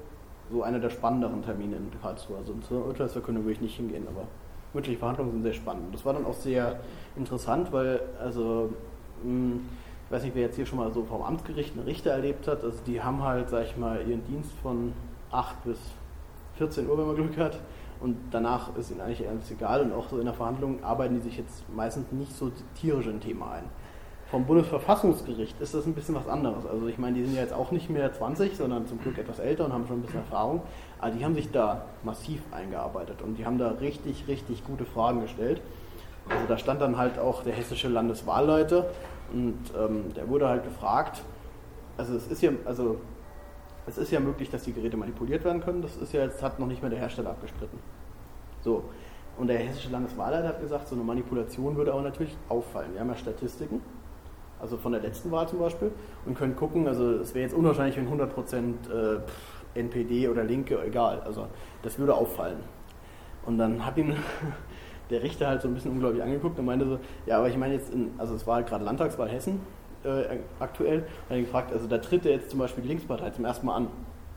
so einer der spannenderen Termine in Karlsruhe. Also zur Urteilsverkündung würde ich nicht hingehen, aber mündliche Verhandlungen sind sehr spannend. Das war dann auch sehr interessant, weil also hm, ich weiß nicht, wer jetzt hier schon mal so vom Amtsgericht einen Richter erlebt hat. Also die haben halt, sag ich mal, ihren Dienst von 8 bis 14 Uhr, wenn man Glück hat. Und danach ist ihnen eigentlich alles egal. Und auch so in der Verhandlung arbeiten die sich jetzt meistens nicht so tierisch in ein Thema ein. Vom Bundesverfassungsgericht ist das ein bisschen was anderes. Also ich meine, die sind ja jetzt auch nicht mehr 20, sondern zum Glück etwas älter und haben schon ein bisschen Erfahrung. Aber die haben sich da massiv eingearbeitet und die haben da richtig, richtig gute Fragen gestellt. Also da stand dann halt auch der hessische Landeswahlleiter und ähm, der wurde halt gefragt, also es ist ja, also es ist ja möglich, dass die Geräte manipuliert werden können. Das ist ja jetzt, hat noch nicht mehr der Hersteller abgestritten. So. Und der hessische Landeswahlleiter hat gesagt, so eine Manipulation würde auch natürlich auffallen. Wir haben ja Statistiken, also von der letzten Wahl zum Beispiel, und können gucken, also es wäre jetzt unwahrscheinlich, wenn 100% äh, NPD oder Linke, egal, also das würde auffallen. Und dann hat ihn der Richter halt so ein bisschen unglaublich angeguckt und meinte so, ja, aber ich meine jetzt, in, also es war halt gerade Landtagswahl Hessen äh, aktuell, und er gefragt, also da tritt er jetzt zum Beispiel die Linkspartei zum ersten Mal an.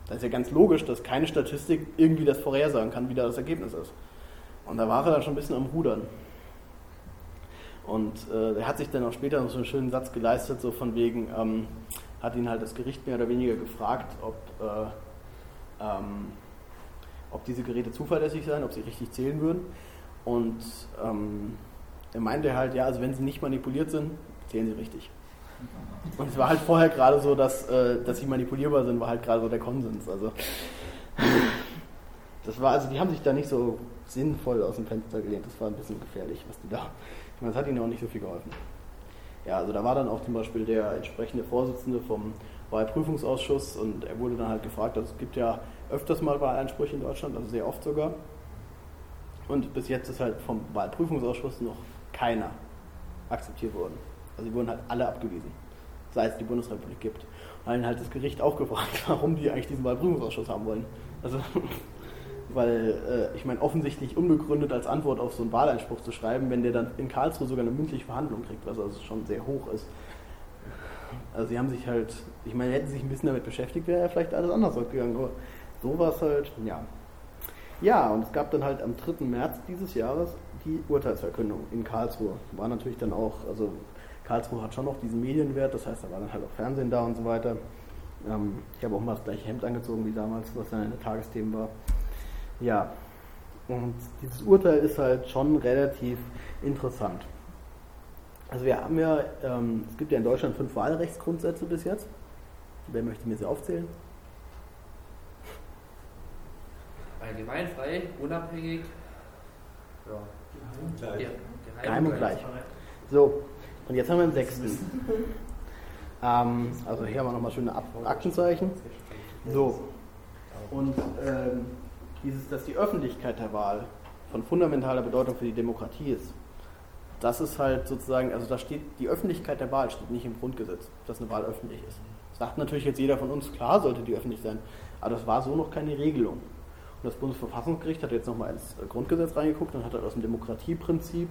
Da ist ja ganz logisch, dass keine Statistik irgendwie das vorhersagen kann, wie da das Ergebnis ist. Und da war er dann schon ein bisschen am Rudern. Und äh, er hat sich dann auch später noch so einen schönen Satz geleistet, so von wegen, ähm, hat ihn halt das Gericht mehr oder weniger gefragt, ob, äh, ähm, ob diese Geräte zuverlässig seien, ob sie richtig zählen würden. Und ähm, er meinte halt, ja, also wenn sie nicht manipuliert sind, zählen sie richtig. Und es war halt vorher gerade so, dass, äh, dass sie manipulierbar sind, war halt gerade so der Konsens. Also das war, also die haben sich da nicht so sinnvoll aus dem Fenster gelehnt. Das war ein bisschen gefährlich, was die da. Ich meine, das hat ihnen auch nicht so viel geholfen. Ja, also da war dann auch zum Beispiel der entsprechende Vorsitzende vom Wahlprüfungsausschuss und er wurde dann halt gefragt, also es gibt ja öfters mal Wahleinsprüche in Deutschland, also sehr oft sogar. Und bis jetzt ist halt vom Wahlprüfungsausschuss noch keiner akzeptiert worden. Also die wurden halt alle abgewiesen, seit es die Bundesrepublik gibt. Und dann halt das Gericht auch gefragt, warum die eigentlich diesen Wahlprüfungsausschuss haben wollen. Also, weil äh, ich meine, offensichtlich unbegründet als Antwort auf so einen Wahleinspruch zu schreiben, wenn der dann in Karlsruhe sogar eine mündliche Verhandlung kriegt, was also schon sehr hoch ist. Also sie haben sich halt, ich meine, hätten sie sich ein bisschen damit beschäftigt, wäre ja vielleicht alles anders ausgegangen, aber so war es halt, ja, ja, und es gab dann halt am 3. März dieses Jahres die Urteilsverkündung in Karlsruhe. War natürlich dann auch, also Karlsruhe hat schon noch diesen Medienwert, das heißt, da war dann halt auch Fernsehen da und so weiter. Ähm, ich habe auch mal das gleiche Hemd angezogen wie damals, was dann in der Tagesthemen war. Ja, und dieses Urteil ist halt schon relativ interessant. Also wir haben ja, ähm, es gibt ja in Deutschland fünf Wahlrechtsgrundsätze bis jetzt. Wer möchte mir sie aufzählen? allgemein frei, unabhängig, Ja. Geheim, Geheim und gleich. So, und jetzt haben wir einen sechsten. ähm, also hier haben wir nochmal schöne Aktenzeichen. So, und ähm, dieses, dass die Öffentlichkeit der Wahl von fundamentaler Bedeutung für die Demokratie ist, das ist halt sozusagen, also da steht, die Öffentlichkeit der Wahl steht nicht im Grundgesetz, dass eine Wahl öffentlich ist. Sagt natürlich jetzt jeder von uns, klar sollte die öffentlich sein, aber das war so noch keine Regelung. Und das Bundesverfassungsgericht hat jetzt nochmal ins Grundgesetz reingeguckt und hat halt aus dem Demokratieprinzip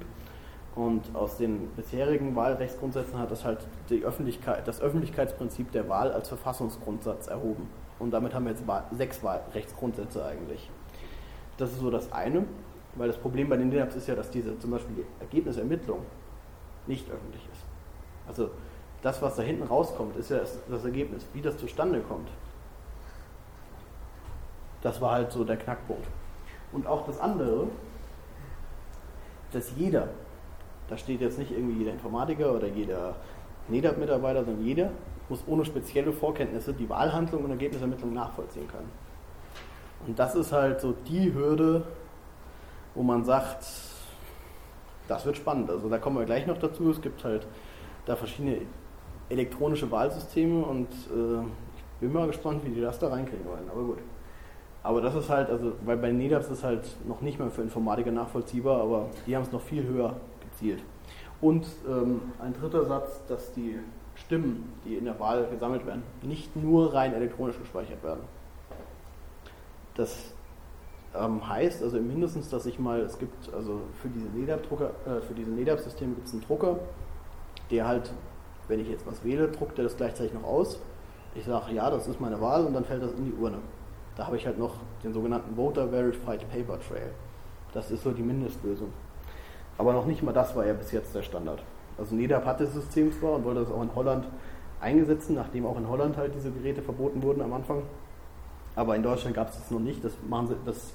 und aus den bisherigen Wahlrechtsgrundsätzen hat das halt die Öffentlichkeit, das Öffentlichkeitsprinzip der Wahl als Verfassungsgrundsatz erhoben. Und damit haben wir jetzt sechs Wahlrechtsgrundsätze eigentlich. Das ist so das eine, weil das Problem bei den DINAPs ist ja, dass diese zum Beispiel die Ergebnisermittlung nicht öffentlich ist. Also das, was da hinten rauskommt, ist ja das Ergebnis. Wie das zustande kommt, das war halt so der Knackpunkt. Und auch das andere, dass jeder, da steht jetzt nicht irgendwie jeder Informatiker oder jeder NEDAP-Mitarbeiter, sondern jeder muss ohne spezielle Vorkenntnisse die Wahlhandlung und Ergebnisermittlung nachvollziehen können. Und das ist halt so die Hürde, wo man sagt, das wird spannend. Also da kommen wir gleich noch dazu. Es gibt halt da verschiedene elektronische Wahlsysteme und äh, ich bin mal gespannt, wie die das da reinkriegen wollen. Aber gut. Aber das ist halt, also, weil bei NEDAPS ist halt noch nicht mehr für Informatiker nachvollziehbar, aber die haben es noch viel höher gezielt. Und ähm, ein dritter Satz, dass die Stimmen, die in der Wahl gesammelt werden, nicht nur rein elektronisch gespeichert werden. Das ähm, heißt also mindestens, dass ich mal, es gibt also für diese NEDAP-Drucker, äh, für diese NEDAP-Systeme gibt es einen Drucker, der halt, wenn ich jetzt was wähle, druckt er das gleichzeitig noch aus. Ich sage, ja, das ist meine Wahl und dann fällt das in die Urne. Da habe ich halt noch den sogenannten Voter Verified Paper Trail. Das ist so die Mindestlösung. Aber noch nicht mal das war ja bis jetzt der Standard. Also NEDAP hat das System zwar und wollte das auch in Holland eingesetzt, nachdem auch in Holland halt diese Geräte verboten wurden am Anfang. Aber in Deutschland gab es das noch nicht. Das, machen sie, das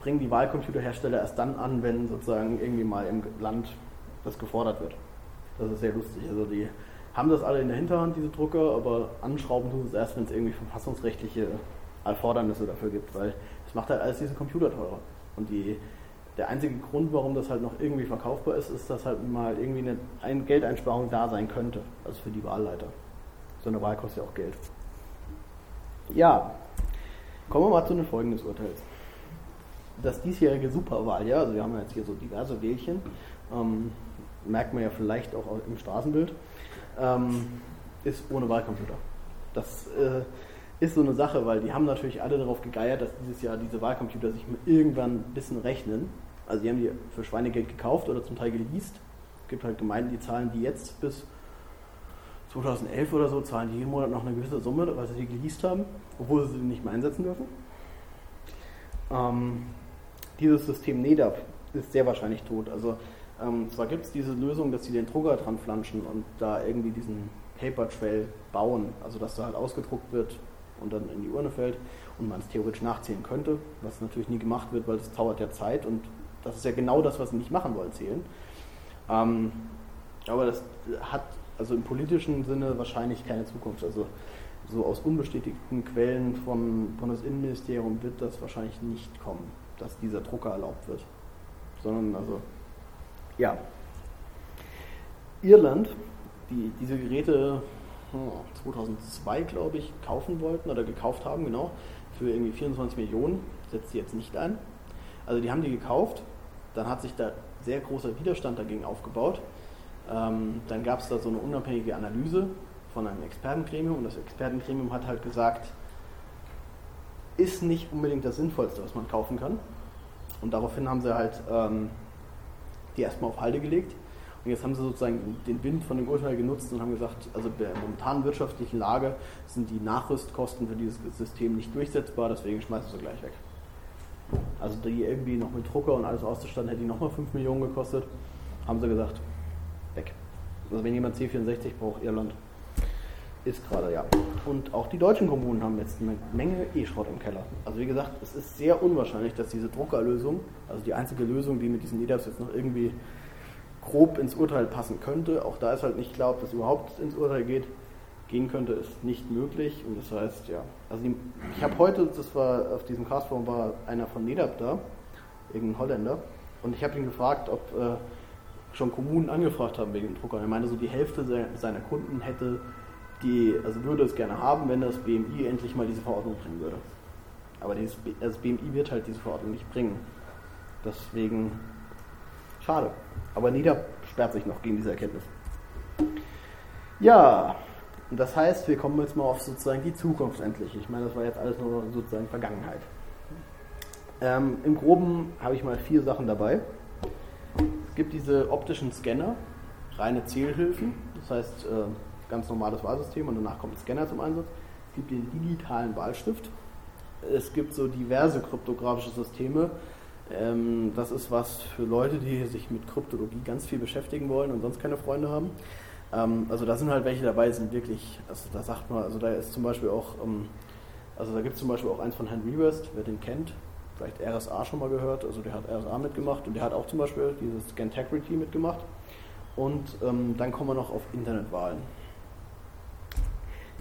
bringen die Wahlcomputerhersteller erst dann an, wenn sozusagen irgendwie mal im Land das gefordert wird. Das ist sehr lustig. Also die haben das alle in der Hinterhand, diese Drucker, aber anschrauben tun sie es erst, wenn es irgendwie verfassungsrechtliche Erfordernisse dafür gibt, weil es macht halt alles diese Computer teurer. Und die, der einzige Grund, warum das halt noch irgendwie verkaufbar ist, ist, dass halt mal irgendwie eine, Geldeinsparung da sein könnte, also für die Wahlleiter. So eine Wahl kostet ja auch Geld. Ja, kommen wir mal zu den Folgen des Urteils. Das diesjährige Superwahl, ja, also wir haben jetzt hier so diverse Wählchen, ähm, merkt man ja vielleicht auch im Straßenbild ähm, ist ohne Wahlcomputer. Das äh, ist so eine Sache, weil die haben natürlich alle darauf gegeiert, dass dieses Jahr diese Wahlcomputer sich irgendwann ein bisschen rechnen. Also die haben die für Schweinegeld gekauft oder zum Teil geleast. Es gibt halt Gemeinden, die zahlen die jetzt bis 2011 oder so, zahlen die jeden Monat noch eine gewisse Summe, weil sie die geleast haben, obwohl sie sie nicht mehr einsetzen dürfen. Ähm, dieses System NEDAP ist sehr wahrscheinlich tot. Also ähm, zwar gibt es diese Lösung, dass sie den Drucker dran flanschen und da irgendwie diesen Paper Trail bauen, also dass da halt ausgedruckt wird und dann in die Urne fällt und man es theoretisch nachzählen könnte, was natürlich nie gemacht wird, weil es dauert ja Zeit und das ist ja genau das, was sie nicht machen wollen, zählen. Ähm, aber das hat also im politischen Sinne wahrscheinlich keine Zukunft. Also so aus unbestätigten Quellen vom Bundesinnenministerium wird das wahrscheinlich nicht kommen, dass dieser Drucker erlaubt wird. Sondern also ja. Irland, die diese Geräte 2002, glaube ich, kaufen wollten oder gekauft haben, genau, für irgendwie 24 Millionen, setzt sie jetzt nicht ein. Also die haben die gekauft, dann hat sich da sehr großer Widerstand dagegen aufgebaut. Ähm, dann gab es da so eine unabhängige Analyse von einem Expertengremium und das Expertengremium hat halt gesagt, ist nicht unbedingt das Sinnvollste, was man kaufen kann. Und daraufhin haben sie halt ähm, die erstmal auf Halde gelegt. Und jetzt haben sie sozusagen den Wind von dem Urteil genutzt und haben gesagt, also bei der momentanen wirtschaftlichen Lage sind die Nachrüstkosten für dieses System nicht durchsetzbar, deswegen schmeißen sie gleich weg. Also die irgendwie noch mit Drucker und alles auszustatten, hätte die nochmal 5 Millionen gekostet. Haben sie gesagt, weg. Also wenn jemand C64 braucht, Irland. Ist gerade, ja. Und auch die deutschen Kommunen haben jetzt eine Menge E-Schrott im Keller. Also wie gesagt, es ist sehr unwahrscheinlich, dass diese Druckerlösung, also die einzige Lösung, die mit diesen EDAPs jetzt noch irgendwie grob ins Urteil passen könnte, auch da ist halt nicht klar, ob das überhaupt ins Urteil geht, gehen könnte, ist nicht möglich. Und das heißt, ja, also die, ich habe heute, das war auf diesem Castform war einer von NEDAP da, irgendein Holländer, Und ich habe ihn gefragt, ob äh, schon Kommunen angefragt haben wegen dem Drucker. Und er meinte, so die Hälfte seiner Kunden hätte die, also würde es gerne haben, wenn das BMI endlich mal diese Verordnung bringen würde. Aber dieses, das BMI wird halt diese Verordnung nicht bringen. Deswegen schade. Aber Nieder sperrt sich noch gegen diese Erkenntnis. Ja, das heißt, wir kommen jetzt mal auf sozusagen die Zukunft endlich. Ich meine, das war jetzt alles nur sozusagen Vergangenheit. Ähm, Im Groben habe ich mal vier Sachen dabei. Es gibt diese optischen Scanner, reine Zählhilfen, das heißt äh, ganz normales Wahlsystem und danach kommt ein Scanner zum Einsatz. Es gibt den digitalen Wahlstift. Es gibt so diverse kryptografische Systeme. Ähm, das ist was für Leute, die sich mit Kryptologie ganz viel beschäftigen wollen und sonst keine Freunde haben. Ähm, also da sind halt welche dabei, sind wirklich, also da sagt man, also da ist zum Beispiel auch, ähm, also da gibt es zum Beispiel auch eins von Henry West, wer den kennt, vielleicht RSA schon mal gehört, also der hat RSA mitgemacht und der hat auch zum Beispiel dieses Scantegrity mitgemacht. Und ähm, dann kommen wir noch auf Internetwahlen.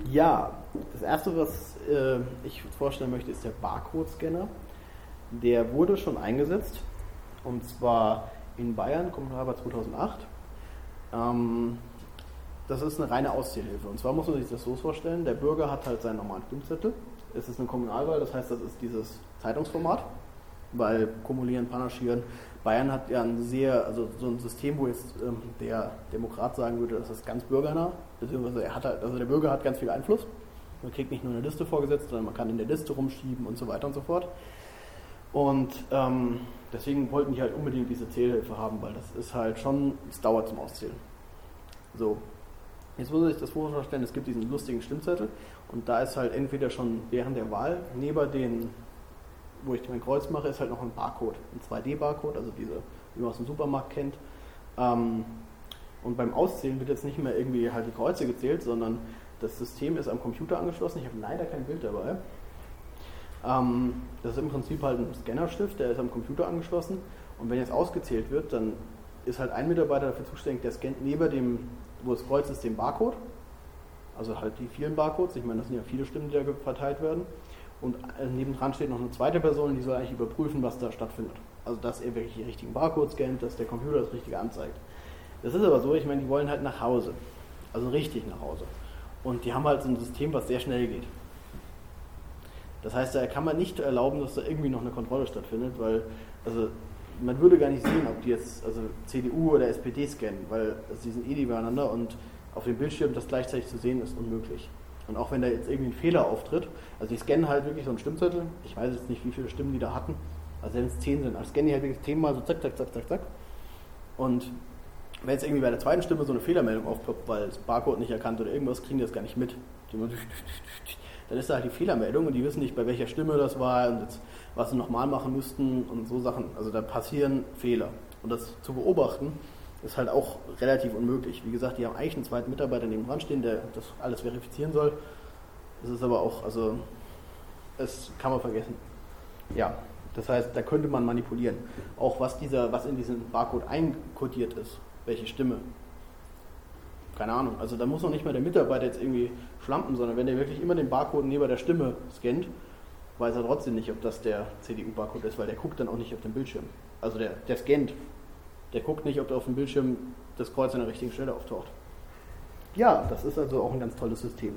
Ja, das erste, was äh, ich vorstellen möchte, ist der Barcode-Scanner. Der wurde schon eingesetzt und zwar in Bayern, kommt aber 2008. Ähm, das ist eine reine Auszählhilfe. Und zwar muss man sich das so vorstellen: der Bürger hat halt seinen normalen Stimmzettel. Es ist eine Kommunalwahl, das heißt, das ist dieses Zeitungsformat, weil kumulieren, panaschieren. Bayern hat ja ein sehr, also so ein System, wo jetzt ähm, der Demokrat sagen würde, das ist ganz bürgernah, beziehungsweise er hat halt, also der Bürger hat ganz viel Einfluss. Man kriegt nicht nur eine Liste vorgesetzt, sondern man kann in der Liste rumschieben und so weiter und so fort. Und ähm, deswegen wollten die halt unbedingt diese Zählhilfe haben, weil das ist halt schon, es dauert zum Auszählen. So, Jetzt muss man sich das vorstellen, es gibt diesen lustigen Stimmzettel und da ist halt entweder schon während der Wahl, neben den, wo ich mein Kreuz mache, ist halt noch ein Barcode, ein 2D-Barcode, also diese, wie man aus dem Supermarkt kennt. Ähm, und beim Auszählen wird jetzt nicht mehr irgendwie halt die Kreuze gezählt, sondern das System ist am Computer angeschlossen. Ich habe leider kein Bild dabei. Ähm, das ist im Prinzip halt ein Scannerstift, der ist am Computer angeschlossen. Und wenn jetzt ausgezählt wird, dann ist halt ein Mitarbeiter dafür zuständig, der scannt neben dem wo das Kreuz ist den Barcode, also halt die vielen Barcodes, ich meine, das sind ja viele Stimmen, die da verteilt werden. Und äh, nebendran steht noch eine zweite Person, die soll eigentlich überprüfen, was da stattfindet. Also, dass er wirklich die richtigen Barcodes scannt, dass der Computer das Richtige anzeigt. Das ist aber so, ich meine, die wollen halt nach Hause. Also richtig nach Hause. Und die haben halt so ein System, was sehr schnell geht. Das heißt, da kann man nicht erlauben, dass da irgendwie noch eine Kontrolle stattfindet, weil, also man würde gar nicht sehen, ob die jetzt also CDU oder SPD scannen, weil sie sind eh nebeneinander und auf dem Bildschirm das gleichzeitig zu sehen ist unmöglich. Und auch wenn da jetzt irgendwie ein Fehler auftritt, also die scannen halt wirklich so einen Stimmzettel, ich weiß jetzt nicht, wie viele Stimmen die da hatten, also wenn es zehn sind, also scannen die halt wirklich zehnmal so zack, zack, zack, zack, zack. Und wenn jetzt irgendwie bei der zweiten Stimme so eine Fehlermeldung aufploppt, weil das Barcode nicht erkannt oder irgendwas, kriegen die das gar nicht mit. Dann ist da halt die Fehlermeldung und die wissen nicht, bei welcher Stimme das war und jetzt was sie nochmal machen müssten und so Sachen. Also da passieren Fehler. Und das zu beobachten, ist halt auch relativ unmöglich. Wie gesagt, die haben eigentlich einen zweiten Mitarbeiter neben dran stehen, der das alles verifizieren soll. Das ist aber auch, also, das kann man vergessen. Ja, das heißt, da könnte man manipulieren. Auch was dieser, was in diesem Barcode einkodiert ist, welche Stimme. Keine Ahnung. Also da muss noch nicht mal der Mitarbeiter jetzt irgendwie schlampen, sondern wenn der wirklich immer den Barcode neben der Stimme scannt, weiß er trotzdem nicht, ob das der CDU-Barcode ist, weil der guckt dann auch nicht auf den Bildschirm. Also der, der scannt. Der guckt nicht, ob auf dem Bildschirm das Kreuz an der richtigen Stelle auftaucht. Ja, das ist also auch ein ganz tolles System.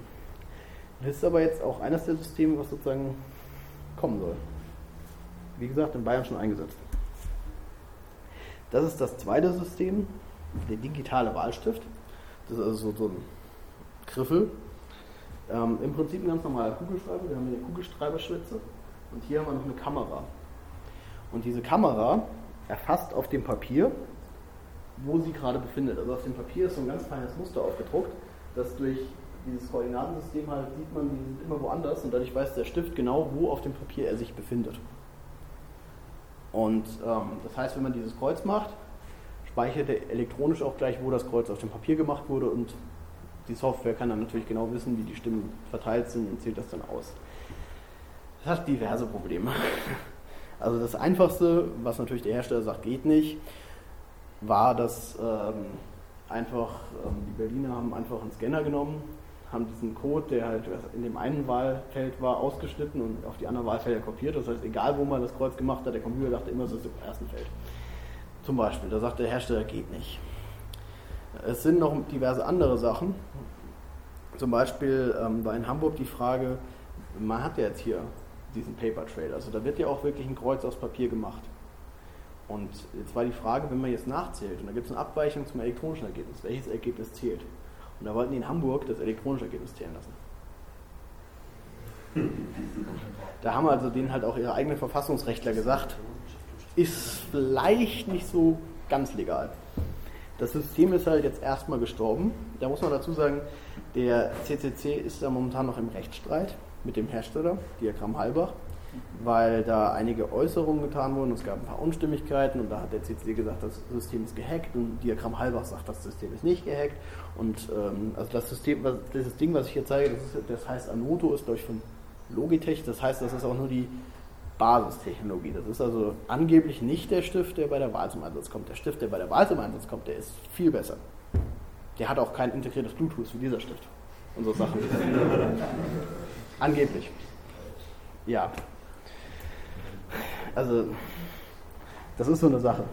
Das ist aber jetzt auch eines der Systeme, was sozusagen kommen soll. Wie gesagt, in Bayern schon eingesetzt. Das ist das zweite System, der digitale Wahlstift. Das ist also so ein Griffel, ähm, Im Prinzip ein ganz normaler Kugelschreiber. Wir haben hier eine Kugelschreiberschwitze und hier haben wir noch eine Kamera. Und diese Kamera erfasst auf dem Papier, wo sie gerade befindet. Also auf dem Papier ist so ein ganz feines Muster aufgedruckt, das durch dieses Koordinatensystem halt sieht man, die sind immer woanders und dadurch weiß der Stift genau, wo auf dem Papier er sich befindet. Und ähm, das heißt, wenn man dieses Kreuz macht, speichert er elektronisch auch gleich, wo das Kreuz auf dem Papier gemacht wurde und die Software kann dann natürlich genau wissen, wie die Stimmen verteilt sind und zählt das dann aus. Das hat diverse Probleme. Also das Einfachste, was natürlich der Hersteller sagt, geht nicht, war, dass ähm, einfach ähm, die Berliner haben einfach einen Scanner genommen, haben diesen Code, der halt in dem einen Wahlfeld war, ausgeschnitten und auf die anderen Wahlfelder kopiert. Das heißt, egal wo man das Kreuz gemacht hat, der Computer dachte immer, es ist im ersten Feld. Zum Beispiel, da sagt der Hersteller, geht nicht. Es sind noch diverse andere Sachen. Zum Beispiel ähm, war in Hamburg die Frage, man hat ja jetzt hier diesen Paper Trail, also da wird ja auch wirklich ein Kreuz aus Papier gemacht. Und jetzt war die Frage, wenn man jetzt nachzählt, und da gibt es eine Abweichung zum elektronischen Ergebnis, welches Ergebnis zählt? Und da wollten die in Hamburg das elektronische Ergebnis zählen lassen. Da haben also denen halt auch ihre eigenen Verfassungsrechtler gesagt, ist vielleicht nicht so ganz legal. Das System ist halt jetzt erstmal gestorben. Da muss man dazu sagen, der CCC ist da momentan noch im Rechtsstreit mit dem Hersteller, Diagramm Halbach, weil da einige Äußerungen getan wurden. Es gab ein paar Unstimmigkeiten und da hat der CCC gesagt, das System ist gehackt und Diagramm Halbach sagt, das System ist nicht gehackt. Und ähm, also das System, dieses Ding, was ich hier zeige, das, ist, das heißt Anoto, ist ich von Logitech. Das heißt, das ist auch nur die Basistechnologie. Das ist also angeblich nicht der Stift, der bei der Wahl zum Einsatz kommt. Der Stift, der bei der Wahl zum Einsatz kommt, der ist viel besser. Der hat auch kein integriertes Bluetooth wie dieser Stift und so Sachen. angeblich. Ja. Also, das ist so eine Sache.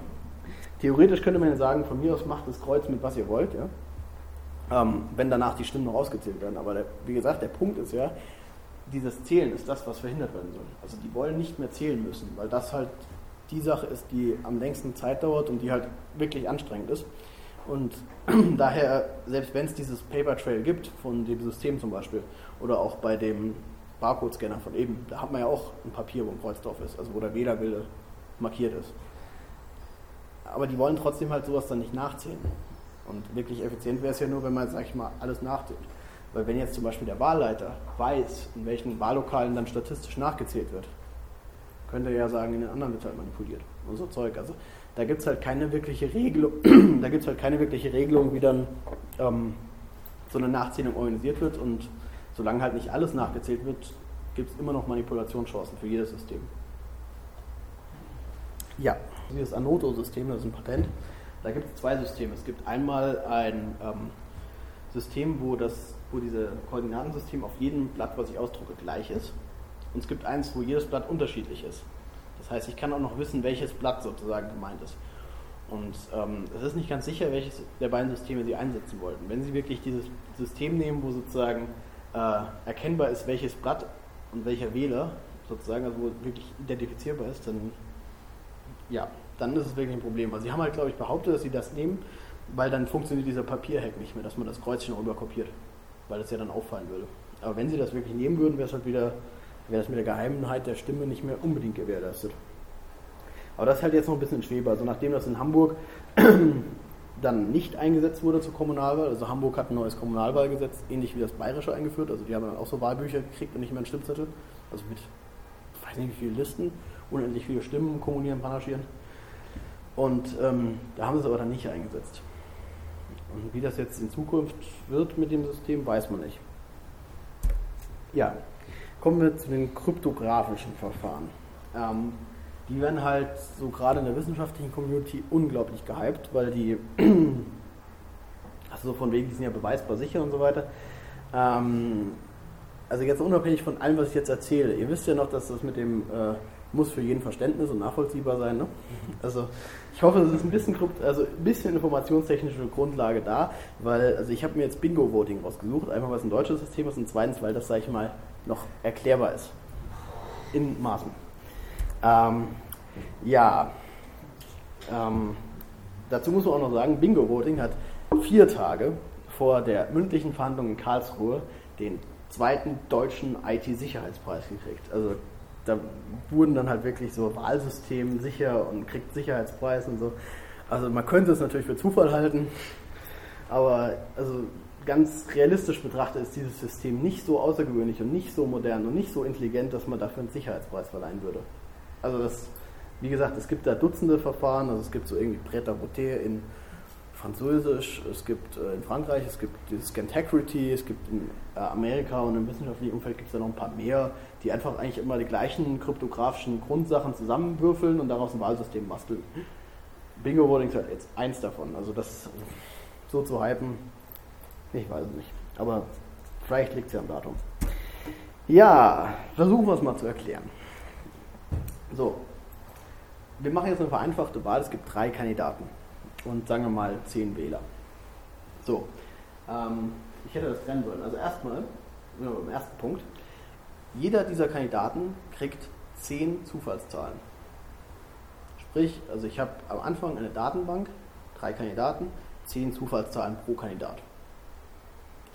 Theoretisch könnte man ja sagen, von mir aus macht das Kreuz mit was ihr wollt, ja. Ähm, wenn danach die Stimmen noch ausgezählt werden. Aber der, wie gesagt, der Punkt ist ja, dieses Zählen ist das, was verhindert werden soll. Also die wollen nicht mehr zählen müssen, weil das halt die Sache ist, die am längsten Zeit dauert und die halt wirklich anstrengend ist. Und daher, selbst wenn es dieses Paper Trail gibt, von dem System zum Beispiel, oder auch bei dem Barcode-Scanner von eben, da hat man ja auch ein Papier, wo ein Kreuz drauf ist, also wo der Wählerwille markiert ist. Aber die wollen trotzdem halt sowas dann nicht nachzählen. Und wirklich effizient wäre es ja nur, wenn man, sag ich mal, alles nachzählt. Weil wenn jetzt zum Beispiel der Wahlleiter weiß, in welchen Wahllokalen dann statistisch nachgezählt wird, könnte er ja sagen, in den anderen wird halt manipuliert. Und so Zeug. Also da gibt es halt keine wirkliche Regelung, da gibt halt keine wirkliche Regelung, wie dann ähm, so eine Nachzählung organisiert wird. Und solange halt nicht alles nachgezählt wird, gibt es immer noch Manipulationschancen für jedes System. Ja, dieses Anoto-System, das ist ein Patent. Da gibt es zwei Systeme. Es gibt einmal ein ähm, System, wo das wo dieses Koordinatensystem auf jedem Blatt, was ich ausdrucke, gleich ist. Und es gibt eins, wo jedes Blatt unterschiedlich ist. Das heißt, ich kann auch noch wissen, welches Blatt sozusagen gemeint ist. Und ähm, es ist nicht ganz sicher, welches der beiden Systeme Sie einsetzen wollten. Wenn Sie wirklich dieses System nehmen, wo sozusagen äh, erkennbar ist, welches Blatt und welcher Wähler sozusagen, also wo wirklich identifizierbar ist, dann ja, dann ist es wirklich ein Problem. Weil Sie haben halt, glaube ich, behauptet, dass Sie das nehmen, weil dann funktioniert dieser Papierhack nicht mehr, dass man das Kreuzchen rüber kopiert weil das ja dann auffallen würde. Aber wenn sie das wirklich nehmen würden, wäre es halt wieder, wäre das mit der Geheimheit der Stimme nicht mehr unbedingt gewährleistet. Aber das ist halt jetzt noch ein bisschen schweber. Also nachdem das in Hamburg dann nicht eingesetzt wurde zur Kommunalwahl, also Hamburg hat ein neues Kommunalwahlgesetz, ähnlich wie das bayerische eingeführt, also die haben dann auch so Wahlbücher gekriegt und nicht mehr einen Stimmzettel, also mit, weiß nicht wie viele Listen, unendlich viele Stimmen kommunieren, panaschieren. Und ähm, da haben sie es aber dann nicht eingesetzt. Und wie das jetzt in Zukunft wird mit dem System, weiß man nicht. Ja, kommen wir zu den kryptografischen Verfahren. Ähm, die werden halt so gerade in der wissenschaftlichen Community unglaublich gehypt, weil die, also so von wegen, die sind ja beweisbar sicher und so weiter. Ähm, also jetzt unabhängig von allem, was ich jetzt erzähle, ihr wisst ja noch, dass das mit dem äh, muss für jeden Verständnis und nachvollziehbar sein. Ne? Also ich hoffe, es ist ein bisschen, also ein bisschen informationstechnische Grundlage da, weil also ich habe mir jetzt Bingo-Voting rausgesucht, einfach weil es ein deutsches System ist und zweitens, weil das, sage ich mal, noch erklärbar ist. In Maßen. Ähm, ja, ähm, dazu muss man auch noch sagen, Bingo-Voting hat vier Tage vor der mündlichen Verhandlung in Karlsruhe den zweiten deutschen IT-Sicherheitspreis gekriegt. Also da wurden dann halt wirklich so Wahlsystem sicher und kriegt Sicherheitspreis und so. Also man könnte es natürlich für Zufall halten, aber also ganz realistisch betrachtet ist dieses System nicht so außergewöhnlich und nicht so modern und nicht so intelligent, dass man dafür einen Sicherheitspreis verleihen würde. Also das, wie gesagt, es gibt da Dutzende Verfahren, also es gibt so irgendwie voter in Französisch, es gibt äh, in Frankreich, es gibt dieses Scantacrity, es gibt in äh, Amerika und im wissenschaftlichen Umfeld gibt es da noch ein paar mehr, die einfach eigentlich immer die gleichen kryptografischen Grundsachen zusammenwürfeln und daraus ein Wahlsystem basteln. Bingo Voting ist halt jetzt eins davon. Also das so zu hypen, ich weiß es nicht. Aber vielleicht liegt es ja am Datum. Ja, versuchen wir es mal zu erklären. So. wir machen jetzt eine vereinfachte Wahl. Es gibt drei Kandidaten und sagen wir mal zehn Wähler. So, ähm, ich hätte das trennen sollen. Also erstmal, im ersten Punkt, jeder dieser Kandidaten kriegt zehn Zufallszahlen. Sprich, also ich habe am Anfang eine Datenbank, drei Kandidaten, zehn Zufallszahlen pro Kandidat.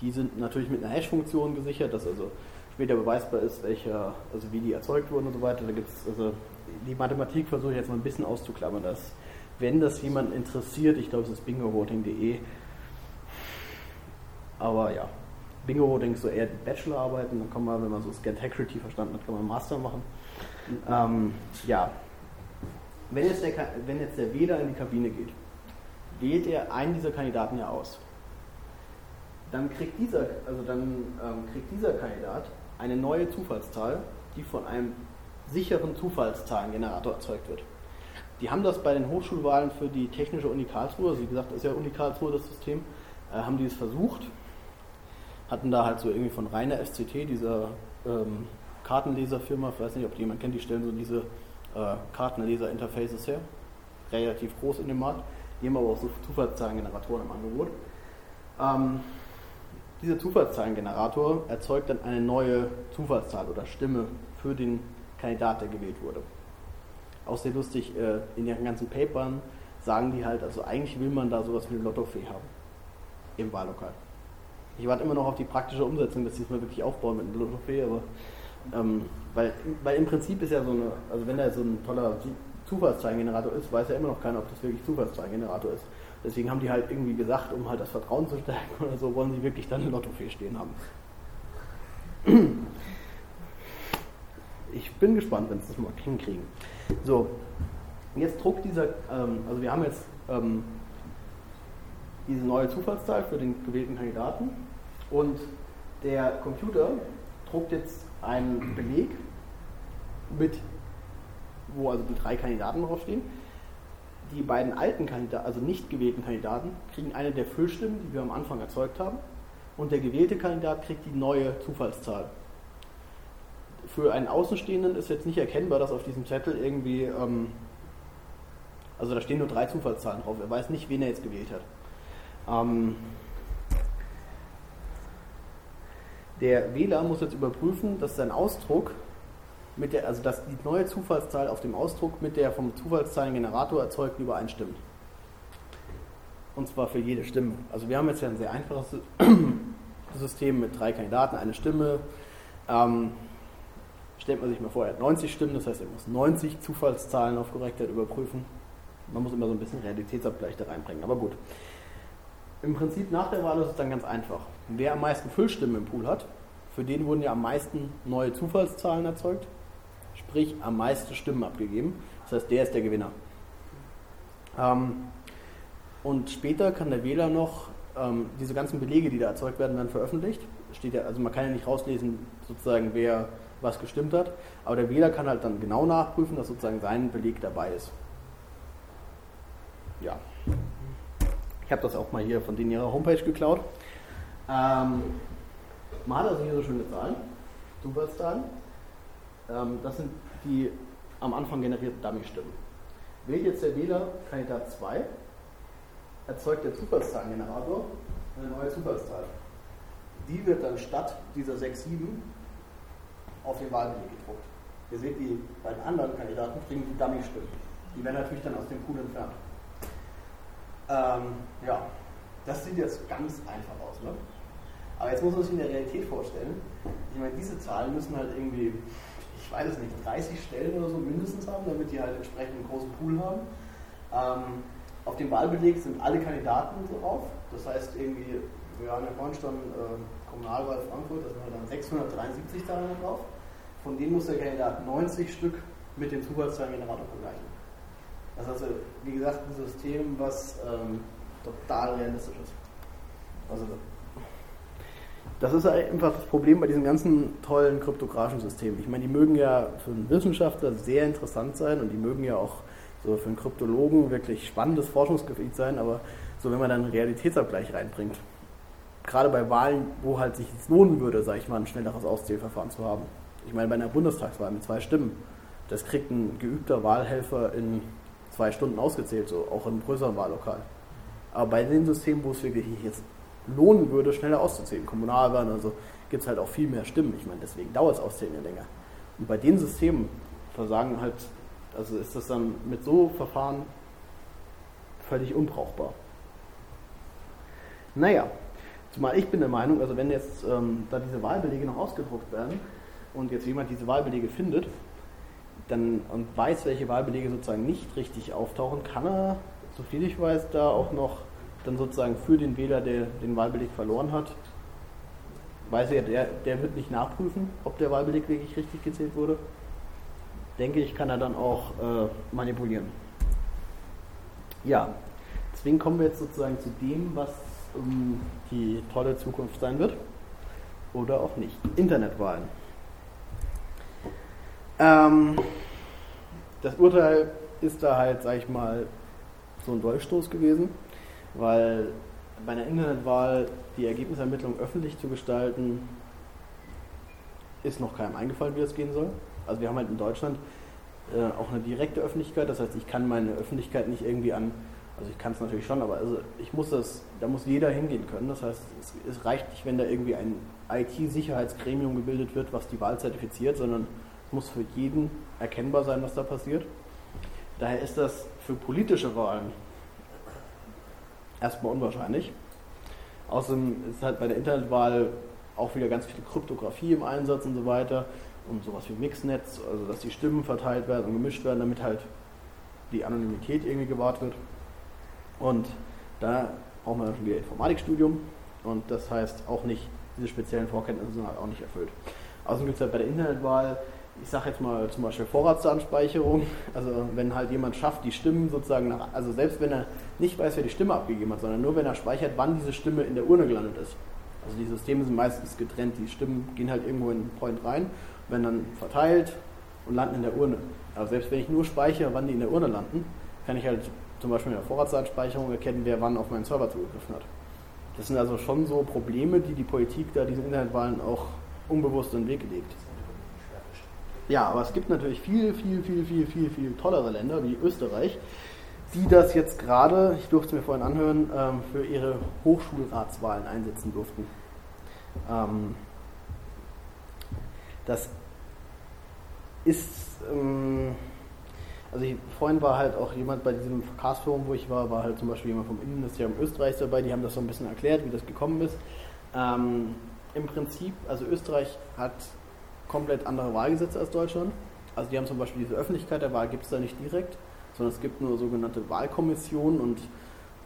Die sind natürlich mit einer Hash-Funktion gesichert, dass also später beweisbar ist, welcher, also wie die erzeugt wurden und so weiter. Da gibt es also die Mathematik versuche ich jetzt mal ein bisschen auszuklammern, dass wenn das jemand interessiert, ich glaube es ist bingovoting.de, aber ja, Bingo-Voting ist so eher die Bachelorarbeiten, dann kann man, wenn man so Scantegrity verstanden hat, kann man Master machen. Ähm, ja, wenn jetzt, der, wenn jetzt der Wähler in die Kabine geht, wählt er einen dieser Kandidaten ja aus. Dann kriegt dieser, also dann ähm, kriegt dieser Kandidat eine neue Zufallszahl, die von einem sicheren Zufallszahlengenerator erzeugt wird. Die haben das bei den Hochschulwahlen für die Technische Uni Karlsruhe, also wie gesagt, ist ja Uni Karlsruhe das System, äh, haben die es versucht, hatten da halt so irgendwie von Rainer FCT, dieser ähm, Kartenleserfirma, ich weiß nicht, ob die jemand kennt, die stellen so diese äh, Kartenleser-Interfaces her, relativ groß in dem Markt, die haben aber auch so Zufallszahlengeneratoren im Angebot. Ähm, dieser Zufallszahlengenerator erzeugt dann eine neue Zufallszahl oder Stimme für den Kandidat, der gewählt wurde. Auch sehr lustig, äh, in ihren ganzen Papern sagen die halt, also eigentlich will man da sowas wie eine Lottofee haben im Wahllokal. Ich warte immer noch auf die praktische Umsetzung, dass sie es mal wirklich aufbauen mit einem Lottofee, aber ähm, weil, weil im Prinzip ist ja so eine, also wenn da so ein toller Zufallszahlengenerator ist, weiß ja immer noch keiner, ob das wirklich Zufallszahlengenerator ist. Deswegen haben die halt irgendwie gesagt, um halt das Vertrauen zu stärken oder so, wollen sie wirklich dann eine Lottofee stehen haben. Ich bin gespannt, wenn sie das mal hinkriegen. So, jetzt druckt dieser, ähm, also wir haben jetzt ähm, diese neue Zufallszahl für den gewählten Kandidaten und der Computer druckt jetzt einen Beleg mit, wo also die drei Kandidaten draufstehen. Die beiden alten Kandidaten, also nicht gewählten Kandidaten, kriegen eine der Füllstimmen, die wir am Anfang erzeugt haben, und der gewählte Kandidat kriegt die neue Zufallszahl. Für einen Außenstehenden ist jetzt nicht erkennbar, dass auf diesem Zettel irgendwie, ähm, also da stehen nur drei Zufallszahlen drauf. Er weiß nicht, wen er jetzt gewählt hat. Ähm, der Wähler muss jetzt überprüfen, dass sein Ausdruck mit der, also dass die neue Zufallszahl auf dem Ausdruck mit der vom Zufallszahlengenerator erzeugten übereinstimmt. Und zwar für jede Stimme. Also wir haben jetzt ja ein sehr einfaches System mit drei Kandidaten, eine Stimme. Ähm, stellt man sich mal vor, er hat 90 Stimmen, das heißt, er muss 90 Zufallszahlen auf Korrektheit überprüfen. Man muss immer so ein bisschen Realitätsabgleich da reinbringen, aber gut. Im Prinzip nach der Wahl ist es dann ganz einfach. Wer am meisten Füllstimmen im Pool hat, für den wurden ja am meisten neue Zufallszahlen erzeugt, sprich am meisten Stimmen abgegeben. Das heißt, der ist der Gewinner. Ähm, und später kann der Wähler noch ähm, diese ganzen Belege, die da erzeugt werden, dann veröffentlicht. Steht ja, also man kann ja nicht rauslesen, sozusagen, wer was gestimmt hat, aber der Wähler kann halt dann genau nachprüfen, dass sozusagen sein Beleg dabei ist. Ja. Ich habe das auch mal hier von denen ihrer Homepage geklaut. Ähm, man hat also hier so schöne Zahlen, Zufallszahlen. Ähm, das sind die am Anfang generierten Dummy-Stimmen. Wählt jetzt der Wähler Kandidat 2, erzeugt der Zufallszahlengenerator eine neue Zufallszahl. Die wird dann statt dieser 6, 7 auf den Wahlbeleg gedruckt. Ihr seht, die beiden anderen Kandidaten kriegen die Dummy-Stimmen. Die werden natürlich dann aus dem Pool entfernt. Ähm, ja, das sieht jetzt ganz einfach aus. Ne? Aber jetzt muss man sich in der Realität vorstellen, ich meine, diese Zahlen müssen halt irgendwie, ich weiß es nicht, 30 Stellen oder so mindestens haben, damit die halt entsprechend einen großen Pool haben. Ähm, auf dem Wahlbeleg sind alle Kandidaten drauf. Das heißt irgendwie, ja vorhin schon äh, Kommunalwahl Frankfurt, da sind halt dann 673 Zahlen drauf. Von denen muss der Kandidat 90 Stück mit dem Zufallszahlengenerator vergleichen. Das ist also, wie gesagt, ein System, was ähm, total realistisch ist. Also, das ist einfach das Problem bei diesen ganzen tollen kryptografischen Systemen. Ich meine, die mögen ja für einen Wissenschaftler sehr interessant sein und die mögen ja auch so für einen Kryptologen wirklich spannendes Forschungsgebiet sein, aber so wenn man dann einen Realitätsabgleich reinbringt, gerade bei Wahlen, wo halt sich es lohnen würde, sage ich mal, ein schnelleres Auszählverfahren zu haben. Ich meine, bei einer Bundestagswahl mit zwei Stimmen, das kriegt ein geübter Wahlhelfer in zwei Stunden ausgezählt, so auch im größeren Wahllokal. Aber bei den Systemen, wo es wirklich jetzt lohnen würde, schneller auszuzählen, Kommunalwahlen, also gibt es halt auch viel mehr Stimmen. Ich meine, deswegen dauert es Auszählen ja länger. Und bei den Systemen versagen halt, also ist das dann mit so Verfahren völlig unbrauchbar. Naja, zumal ich bin der Meinung, also wenn jetzt ähm, da diese Wahlbelege noch ausgedruckt werden und jetzt jemand diese Wahlbelege findet dann, und weiß, welche Wahlbelege sozusagen nicht richtig auftauchen, kann er, soviel ich weiß, da auch noch dann sozusagen für den Wähler, der den Wahlbeleg verloren hat, weiß er, der, der wird nicht nachprüfen, ob der Wahlbeleg wirklich richtig gezählt wurde. Denke ich, kann er dann auch äh, manipulieren. Ja, deswegen kommen wir jetzt sozusagen zu dem, was um, die tolle Zukunft sein wird. Oder auch nicht. Internetwahlen. Ähm, das Urteil ist da halt, sag ich mal, so ein Durchstoß gewesen, weil bei einer Internetwahl die Ergebnisermittlung öffentlich zu gestalten, ist noch keinem eingefallen, wie das gehen soll. Also wir haben halt in Deutschland äh, auch eine direkte Öffentlichkeit, das heißt, ich kann meine Öffentlichkeit nicht irgendwie an, also ich kann es natürlich schon, aber also ich muss das, da muss jeder hingehen können. Das heißt, es, es reicht nicht, wenn da irgendwie ein IT-Sicherheitsgremium gebildet wird, was die Wahl zertifiziert, sondern es muss für jeden erkennbar sein, was da passiert. Daher ist das für politische Wahlen erstmal unwahrscheinlich. Außerdem ist halt bei der Internetwahl auch wieder ganz viel Kryptographie im Einsatz und so weiter und sowas wie Mixnetz, also dass die Stimmen verteilt werden und gemischt werden, damit halt die Anonymität irgendwie gewahrt wird. Und da braucht man schon wieder Informatikstudium und das heißt auch nicht, diese speziellen Vorkenntnisse sind halt auch nicht erfüllt. Außerdem gibt es halt bei der Internetwahl ich sage jetzt mal zum Beispiel Vorratsdatenspeicherung, also wenn halt jemand schafft, die Stimmen sozusagen nach, also selbst wenn er nicht weiß, wer die Stimme abgegeben hat, sondern nur wenn er speichert, wann diese Stimme in der Urne gelandet ist. Also die Systeme sind meistens getrennt, die Stimmen gehen halt irgendwo in einen Point rein, werden dann verteilt und landen in der Urne. Aber selbst wenn ich nur speichere, wann die in der Urne landen, kann ich halt zum Beispiel in der Vorratsdatenspeicherung erkennen, wer wann auf meinen Server zugegriffen hat. Das sind also schon so Probleme, die die Politik da diesen Internetwahlen auch unbewusst in den Weg gelegt. Ja, aber es gibt natürlich viel, viel, viel, viel, viel, viel tollere Länder wie Österreich, die das jetzt gerade, ich durfte es mir vorhin anhören, ähm, für ihre Hochschulratswahlen einsetzen durften. Ähm, das ist, ähm, also ich, vorhin war halt auch jemand bei diesem Verkehrsforum, wo ich war, war halt zum Beispiel jemand vom Innenministerium Österreichs dabei, die haben das so ein bisschen erklärt, wie das gekommen ist. Ähm, Im Prinzip, also Österreich hat komplett andere Wahlgesetze als Deutschland. Also die haben zum Beispiel diese Öffentlichkeit der Wahl gibt es da nicht direkt, sondern es gibt nur sogenannte Wahlkommissionen und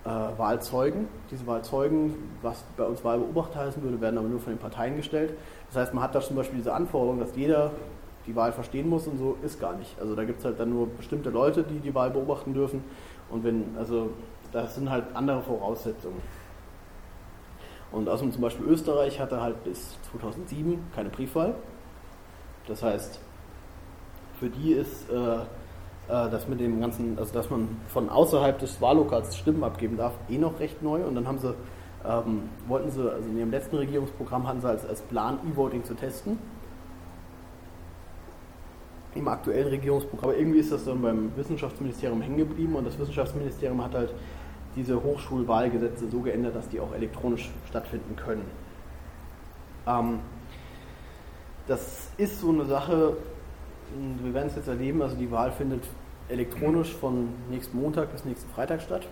äh, Wahlzeugen. Diese Wahlzeugen, was bei uns Wahlbeobachter heißen würde, werden aber nur von den Parteien gestellt. Das heißt, man hat da zum Beispiel diese Anforderung, dass jeder die Wahl verstehen muss und so ist gar nicht. Also da gibt es halt dann nur bestimmte Leute, die die Wahl beobachten dürfen. Und wenn, also das sind halt andere Voraussetzungen. Und außerdem zum Beispiel Österreich hatte halt bis 2007 keine Briefwahl. Das heißt, für die ist äh, äh, das mit dem ganzen, also dass man von außerhalb des Wahllokals Stimmen abgeben darf, eh noch recht neu. Und dann haben sie, ähm, wollten sie, also in ihrem letzten Regierungsprogramm hatten sie als, als Plan E-Voting zu testen. Im aktuellen Regierungsprogramm. Aber irgendwie ist das dann beim Wissenschaftsministerium hängen geblieben und das Wissenschaftsministerium hat halt diese Hochschulwahlgesetze so geändert, dass die auch elektronisch stattfinden können. Ähm, das ist so eine Sache, wir werden es jetzt erleben, also die Wahl findet elektronisch von nächsten Montag bis nächsten Freitag statt.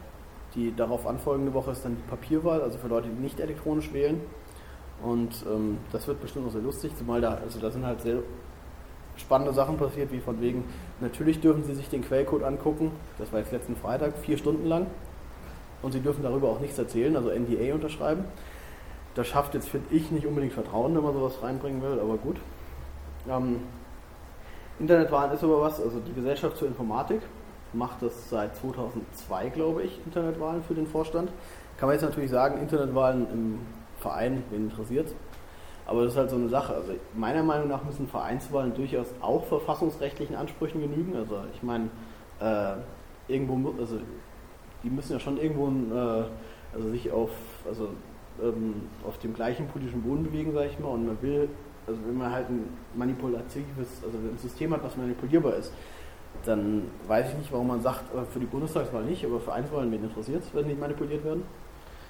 Die darauf anfolgende Woche ist dann die Papierwahl, also für Leute, die nicht elektronisch wählen. Und ähm, das wird bestimmt auch sehr lustig, zumal da, also da sind halt sehr spannende Sachen passiert, wie von wegen, natürlich dürfen Sie sich den Quellcode angucken, das war jetzt letzten Freitag, vier Stunden lang. Und Sie dürfen darüber auch nichts erzählen, also NDA unterschreiben. Das schafft jetzt, finde ich, nicht unbedingt Vertrauen, wenn man sowas reinbringen will, aber gut. Ähm, Internetwahlen ist aber was, also die Gesellschaft zur Informatik macht das seit 2002, glaube ich, Internetwahlen für den Vorstand. Kann man jetzt natürlich sagen, Internetwahlen im Verein, wen interessiert aber das ist halt so eine Sache. Also meiner Meinung nach müssen Vereinswahlen durchaus auch verfassungsrechtlichen Ansprüchen genügen. Also ich meine, äh, irgendwo, also die müssen ja schon irgendwo äh, also sich auf, also ähm, auf dem gleichen politischen Boden bewegen, sage ich mal, und man will also wenn man halt ein manipulatives, also ein System hat, was manipulierbar ist, dann weiß ich nicht, warum man sagt, für die Bundestagswahl nicht, aber für Einzelwahlen, wen interessiert es, wenn die manipuliert werden.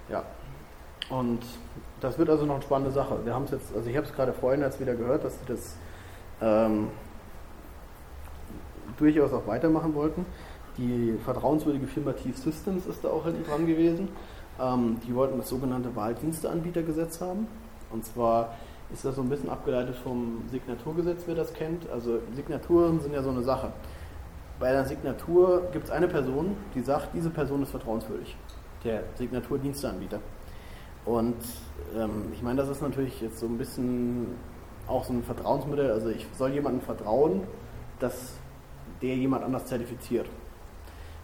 Ja. Und das wird also noch eine spannende Sache. Wir haben es jetzt, also ich habe es gerade vorhin jetzt wieder gehört, dass sie das ähm, durchaus auch weitermachen wollten. Die vertrauenswürdige Firma T-Systems ist da auch hinten dran gewesen. Ähm, die wollten das sogenannte Wahldiensteanbietergesetz haben. Und zwar ist das so ein bisschen abgeleitet vom Signaturgesetz, wer das kennt. Also Signaturen sind ja so eine Sache. Bei einer Signatur gibt es eine Person, die sagt, diese Person ist vertrauenswürdig. Der Signaturdiensteanbieter. Und ähm, ich meine, das ist natürlich jetzt so ein bisschen auch so ein Vertrauensmodell. Also ich soll jemandem vertrauen, dass der jemand anders zertifiziert.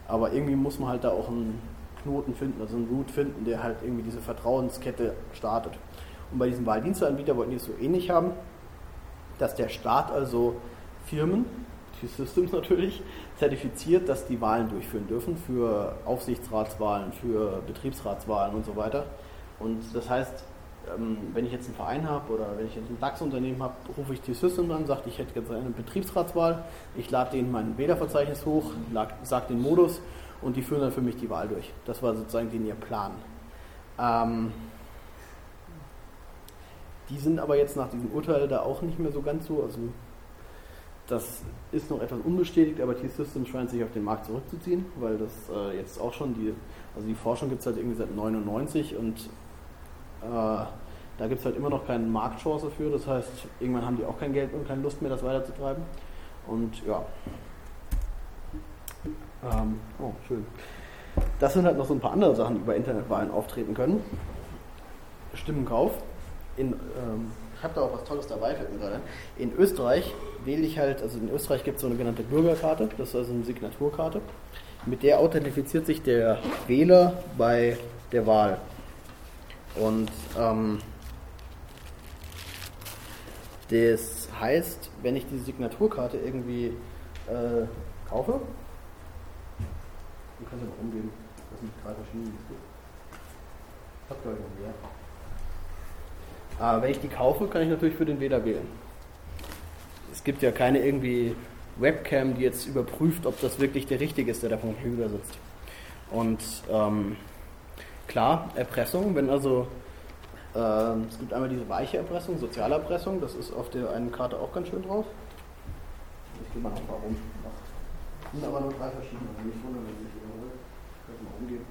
Aber irgendwie muss man halt da auch einen Knoten finden, also einen Root finden, der halt irgendwie diese Vertrauenskette startet. Und bei diesem Wahldiensteanbieter wollten die es so ähnlich haben, dass der Staat also Firmen, die Systems natürlich, zertifiziert, dass die Wahlen durchführen dürfen für Aufsichtsratswahlen, für Betriebsratswahlen und so weiter. Und das heißt, ähm, wenn ich jetzt einen Verein habe oder wenn ich jetzt ein DAX-Unternehmen habe, rufe ich die System an, sage, ich hätte jetzt eine Betriebsratswahl, ich lade denen mein Wählerverzeichnis hoch, sage den Modus und die führen dann für mich die Wahl durch. Das war sozusagen den ihr Plan. Ähm, die sind aber jetzt nach diesem Urteil da auch nicht mehr so ganz so, also das ist noch etwas unbestätigt, aber T-Systems scheint sich auf den Markt zurückzuziehen, weil das äh, jetzt auch schon die, also die Forschung gibt es halt irgendwie seit 99 und da gibt es halt immer noch keine Marktchance für. Das heißt, irgendwann haben die auch kein Geld und keine Lust mehr, das weiterzutreiben. Und ja. Ähm, oh, schön. Das sind halt noch so ein paar andere Sachen, die bei Internetwahlen auftreten können. Stimmenkauf. In, ähm, ich habe da auch was Tolles dabei, fällt mir gerade In Österreich wähle ich halt, also in Österreich gibt es so eine genannte Bürgerkarte, das ist also eine Signaturkarte. Mit der authentifiziert sich der Wähler bei der Wahl. Und ähm, das heißt, wenn ich diese Signaturkarte irgendwie äh, kaufe, dann können Sie mal umgehen, das sind drei verschiedene Ich habe glaube ich noch mehr. Aber wenn ich die kaufe, kann ich natürlich für den Wähler wählen. Es gibt ja keine irgendwie Webcam, die jetzt überprüft, ob das wirklich der Richtige ist, der da vom Computer sitzt. Und ähm, klar, Erpressung, wenn also äh, es gibt einmal diese weiche Erpressung, Sozialerpressung, das ist auf der einen Karte auch ganz schön drauf. Ich gehe mal noch mal rum. Das sind aber nur drei verschiedene, also nicht wundern, wenn sich überholen. Können mal umgehen.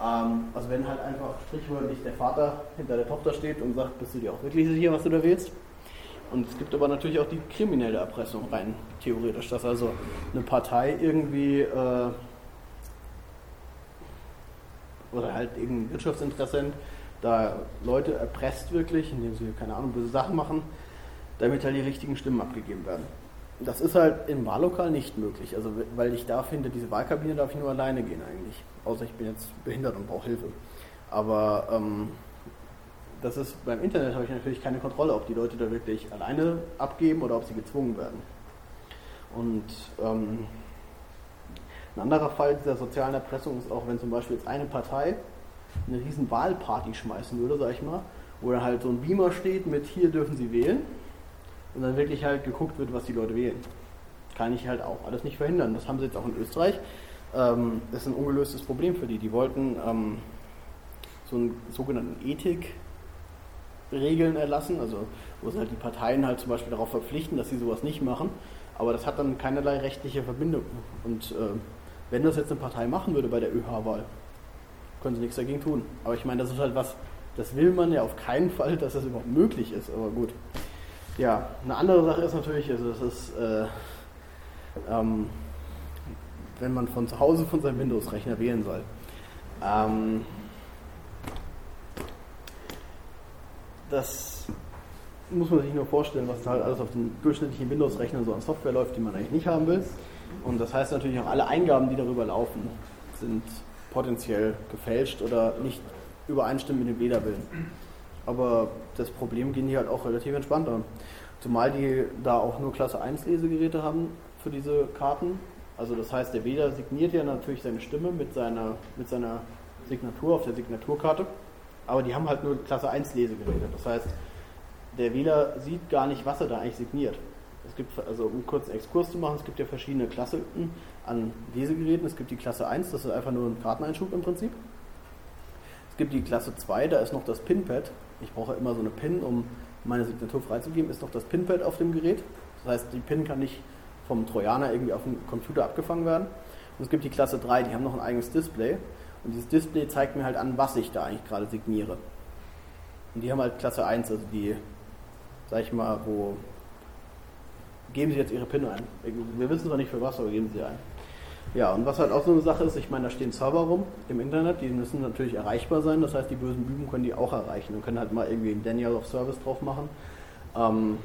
Ähm, also wenn halt einfach sprichwörtlich der Vater hinter der Tochter steht und sagt, bist du dir auch wirklich sicher, was du da willst? Und es gibt aber natürlich auch die kriminelle Erpressung rein theoretisch, dass also eine Partei irgendwie äh, oder halt irgendein Wirtschaftsinteressent da Leute erpresst wirklich, indem sie, keine Ahnung, böse Sachen machen, damit halt die richtigen Stimmen abgegeben werden. Das ist halt im Wahllokal nicht möglich, also weil ich darf hinter diese Wahlkabine darf ich nur alleine gehen eigentlich, außer ich bin jetzt behindert und brauche Hilfe. Aber ähm, das ist beim Internet habe ich natürlich keine Kontrolle, ob die Leute da wirklich alleine abgeben oder ob sie gezwungen werden. Und ähm, ein anderer Fall dieser sozialen Erpressung ist auch, wenn zum Beispiel jetzt eine Partei eine riesen Wahlparty schmeißen würde, sag ich mal, wo dann halt so ein Beamer steht mit hier dürfen Sie wählen und dann wirklich halt geguckt wird, was die Leute wählen. Kann ich halt auch alles nicht verhindern. Das haben sie jetzt auch in Österreich. Ähm, das ist ein ungelöstes Problem für die. Die wollten ähm, so einen sogenannten Ethikregeln erlassen, also wo sie halt die Parteien halt zum Beispiel darauf verpflichten, dass sie sowas nicht machen. Aber das hat dann keinerlei rechtliche Verbindung. Und äh, wenn das jetzt eine Partei machen würde bei der ÖH-Wahl, können sie nichts dagegen tun. Aber ich meine, das ist halt was, das will man ja auf keinen Fall, dass das überhaupt möglich ist, aber gut. Ja, eine andere Sache ist natürlich, also das ist, äh, ähm, wenn man von zu Hause von seinem Windows-Rechner wählen soll. Ähm, das muss man sich nur vorstellen, was halt alles auf den durchschnittlichen Windows-Rechnern so an Software läuft, die man eigentlich nicht haben will. Und das heißt natürlich auch alle Eingaben, die darüber laufen, sind potenziell gefälscht oder nicht übereinstimmen mit dem Wählerwillen. Aber das Problem gehen die halt auch relativ entspannt an. Zumal die da auch nur Klasse 1 Lesegeräte haben für diese Karten. Also das heißt, der Wähler signiert ja natürlich seine Stimme mit seiner, mit seiner Signatur auf der Signaturkarte. Aber die haben halt nur Klasse 1 Lesegeräte. Das heißt, der Wähler sieht gar nicht, was er da eigentlich signiert. Es gibt, also um einen kurzen Exkurs zu machen, es gibt ja verschiedene Klassen an Lesegeräten. Es gibt die Klasse 1, das ist einfach nur ein Karteneinschub im Prinzip. Es gibt die Klasse 2, da ist noch das Pinpad. Ich brauche immer so eine Pin, um meine Signatur freizugeben, ist noch das Pinpad auf dem Gerät. Das heißt, die Pin kann nicht vom Trojaner irgendwie auf dem Computer abgefangen werden. Und es gibt die Klasse 3, die haben noch ein eigenes Display. Und dieses Display zeigt mir halt an, was ich da eigentlich gerade signiere. Und die haben halt Klasse 1, also die, sag ich mal, wo geben Sie jetzt Ihre PIN ein. Wir wissen noch nicht für was, aber geben Sie ein. Ja, und was halt auch so eine Sache ist, ich meine, da stehen Server rum im Internet, die müssen natürlich erreichbar sein, das heißt, die bösen Büben können die auch erreichen und können halt mal irgendwie ein Daniel of Service drauf machen. Ähm,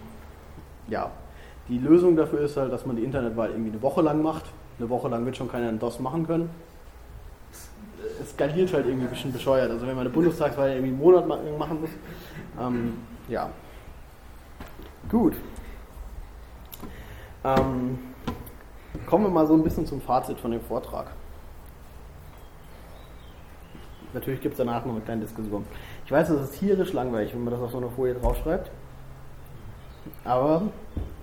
ja, die Lösung dafür ist halt, dass man die Internetwahl irgendwie eine Woche lang macht. Eine Woche lang wird schon keiner einen DOS machen können. Es skaliert halt irgendwie ein bisschen bescheuert. Also wenn man eine Bundestagswahl irgendwie einen Monat machen muss. Ähm, ja. Gut. Ähm, kommen wir mal so ein bisschen zum Fazit von dem Vortrag. Natürlich gibt es danach noch eine kleine Diskussion. Ich weiß, es ist tierisch langweilig, wenn man das auf so einer Folie draufschreibt. Aber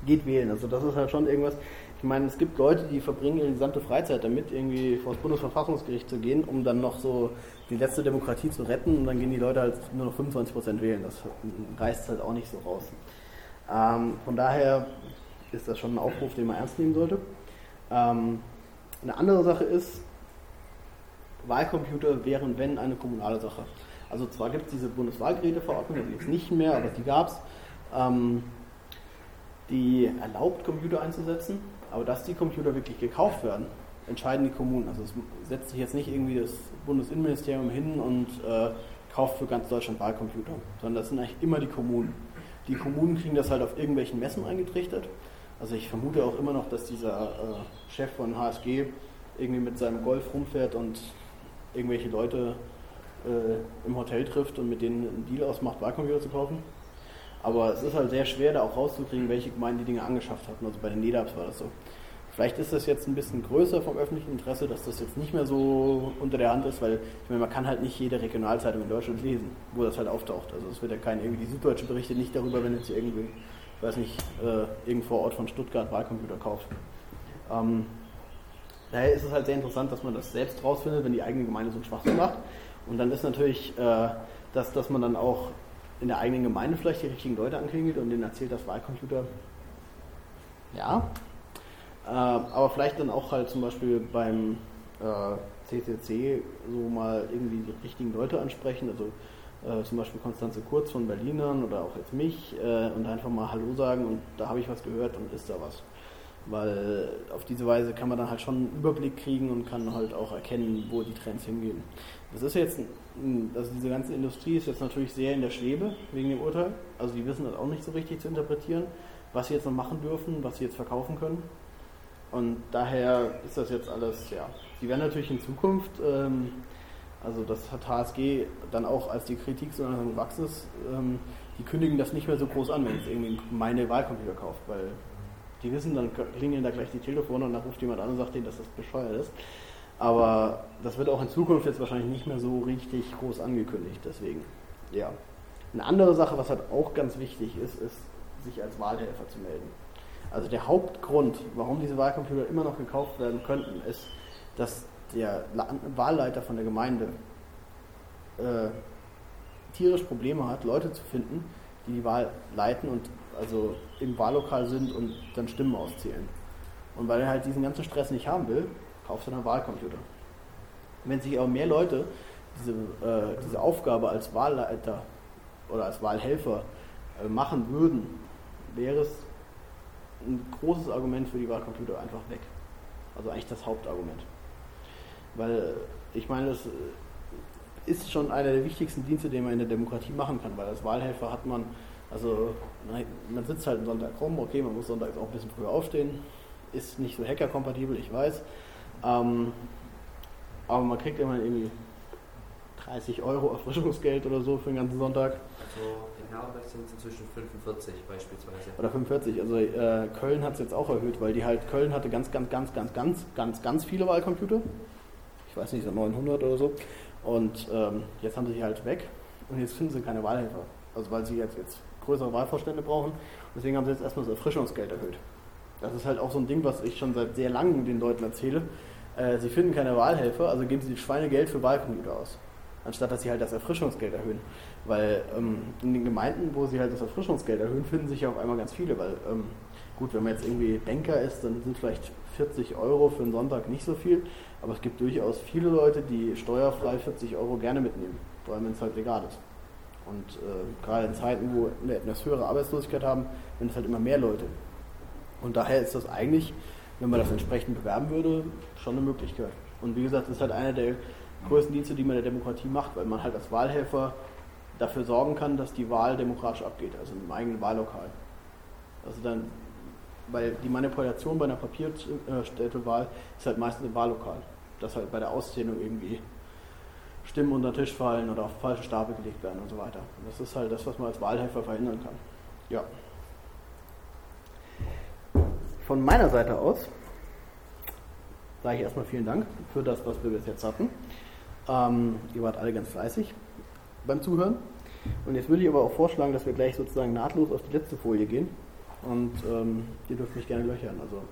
geht wählen. Also das ist halt schon irgendwas. Ich meine, es gibt Leute, die verbringen ihre gesamte Freizeit damit, irgendwie vor das Bundesverfassungsgericht zu gehen, um dann noch so die letzte Demokratie zu retten. Und dann gehen die Leute halt nur noch 25% wählen. Das reißt halt auch nicht so raus. Ähm, von daher ist das schon ein Aufruf, den man ernst nehmen sollte. Ähm, eine andere Sache ist, Wahlcomputer wären, wenn, eine kommunale Sache. Also zwar gibt es diese Bundeswahlgeräteverordnung, die jetzt nicht mehr, aber die gab es, ähm, die erlaubt, Computer einzusetzen, aber dass die Computer wirklich gekauft werden, entscheiden die Kommunen. Also es setzt sich jetzt nicht irgendwie das Bundesinnenministerium hin und äh, kauft für ganz Deutschland Wahlcomputer, sondern das sind eigentlich immer die Kommunen. Die Kommunen kriegen das halt auf irgendwelchen Messen eingetrichtert also ich vermute auch immer noch, dass dieser äh, Chef von HSG irgendwie mit seinem Golf rumfährt und irgendwelche Leute äh, im Hotel trifft und mit denen einen Deal ausmacht, Wahlcomputer zu kaufen. Aber es ist halt sehr schwer, da auch rauszukriegen, welche Gemeinden die Dinge angeschafft hatten. Also bei den NEDAPs war das so. Vielleicht ist das jetzt ein bisschen größer vom öffentlichen Interesse, dass das jetzt nicht mehr so unter der Hand ist, weil ich meine, man kann halt nicht jede Regionalzeitung in Deutschland lesen, wo das halt auftaucht. Also es wird ja kein irgendwie die Süddeutsche berichtet nicht darüber, wenn jetzt irgendwie ich weiß nicht, äh, irgendwo Ort von Stuttgart Wahlcomputer kauft. Ähm, daher ist es halt sehr interessant, dass man das selbst rausfindet, wenn die eigene Gemeinde so einen Schwachsinn macht. Und dann ist natürlich, äh, dass, dass man dann auch in der eigenen Gemeinde vielleicht die richtigen Leute anklingelt und denen erzählt, dass Wahlcomputer, ja, äh, aber vielleicht dann auch halt zum Beispiel beim CCC äh, so mal irgendwie die richtigen Leute ansprechen, also äh, zum Beispiel Konstanze Kurz von Berlinern oder auch jetzt mich äh, und einfach mal Hallo sagen und da habe ich was gehört und ist da was. Weil auf diese Weise kann man dann halt schon einen Überblick kriegen und kann halt auch erkennen, wo die Trends hingehen. Das ist jetzt, also diese ganze Industrie ist jetzt natürlich sehr in der Schwebe wegen dem Urteil. Also die wissen das auch nicht so richtig zu interpretieren, was sie jetzt noch machen dürfen, was sie jetzt verkaufen können. Und daher ist das jetzt alles, ja. Sie werden natürlich in Zukunft ähm, also das hat HSG dann auch, als die Kritik so langsam gewachsen ist, ähm, die kündigen das nicht mehr so groß an, wenn jetzt irgendwie meine Wahlcomputer kauft, weil die wissen, dann klingeln da gleich die Telefone und dann ruft jemand an und sagt denen, dass das bescheuert ist. Aber das wird auch in Zukunft jetzt wahrscheinlich nicht mehr so richtig groß angekündigt, deswegen, ja. Eine andere Sache, was halt auch ganz wichtig ist, ist, sich als Wahlhelfer zu melden. Also der Hauptgrund, warum diese Wahlcomputer immer noch gekauft werden könnten, ist, dass der Wahlleiter von der Gemeinde äh, tierisch Probleme hat, Leute zu finden, die die Wahl leiten und also im Wahllokal sind und dann Stimmen auszählen. Und weil er halt diesen ganzen Stress nicht haben will, kauft er einen Wahlcomputer. Wenn sich aber mehr Leute diese, äh, diese Aufgabe als Wahlleiter oder als Wahlhelfer äh, machen würden, wäre es ein großes Argument für die Wahlcomputer einfach weg. Also eigentlich das Hauptargument. Weil ich meine, das ist schon einer der wichtigsten Dienste, den man in der Demokratie machen kann, weil als Wahlhelfer hat man, also man sitzt halt am Sonntag rum, okay, man muss sonntags auch ein bisschen früher aufstehen, ist nicht so hackerkompatibel, ich weiß, ähm, aber man kriegt immer irgendwie 30 Euro Erfrischungsgeld oder so für den ganzen Sonntag. Also in Herberg sind es inzwischen 45 beispielsweise. Oder 45, also äh, Köln hat es jetzt auch erhöht, weil die halt, Köln hatte ganz, ganz, ganz, ganz, ganz, ganz, ganz viele Wahlcomputer ich weiß nicht, so 900 oder so. Und ähm, jetzt haben sie die halt weg und jetzt finden sie keine Wahlhelfer. Also weil sie jetzt, jetzt größere Wahlvorstände brauchen. Deswegen haben sie jetzt erstmal das Erfrischungsgeld erhöht. Das ist halt auch so ein Ding, was ich schon seit sehr langem den Leuten erzähle. Äh, sie finden keine Wahlhelfer, also geben sie Schweinegeld für Wahlcomputer aus. Anstatt dass sie halt das Erfrischungsgeld erhöhen. Weil ähm, in den Gemeinden, wo sie halt das Erfrischungsgeld erhöhen, finden sich ja auf einmal ganz viele. Weil, ähm, gut, wenn man jetzt irgendwie Banker ist, dann sind vielleicht 40 Euro für einen Sonntag nicht so viel. Aber es gibt durchaus viele Leute, die steuerfrei 40 Euro gerne mitnehmen. Vor allem, wenn es halt legal ist. Und äh, gerade in Zeiten, wo wir etwas höhere Arbeitslosigkeit haben, sind es halt immer mehr Leute. Und daher ist das eigentlich, wenn man das entsprechend bewerben würde, schon eine Möglichkeit. Und wie gesagt, das ist halt einer der größten Dienste, die man der Demokratie macht, weil man halt als Wahlhelfer dafür sorgen kann, dass die Wahl demokratisch abgeht, also im eigenen Wahllokal. Also dann, weil die Manipulation bei einer Papierstättewahl ist halt meistens im Wahllokal. Dass halt bei der Auszählung irgendwie Stimmen unter den Tisch fallen oder auf falsche Stapel gelegt werden und so weiter. Und das ist halt das, was man als Wahlhelfer verhindern kann. Ja. Von meiner Seite aus sage ich erstmal vielen Dank für das, was wir bis jetzt hatten. Ähm, ihr wart alle ganz fleißig beim Zuhören. Und jetzt würde ich aber auch vorschlagen, dass wir gleich sozusagen nahtlos auf die letzte Folie gehen. Und ähm, ihr dürft mich gerne löchern. Also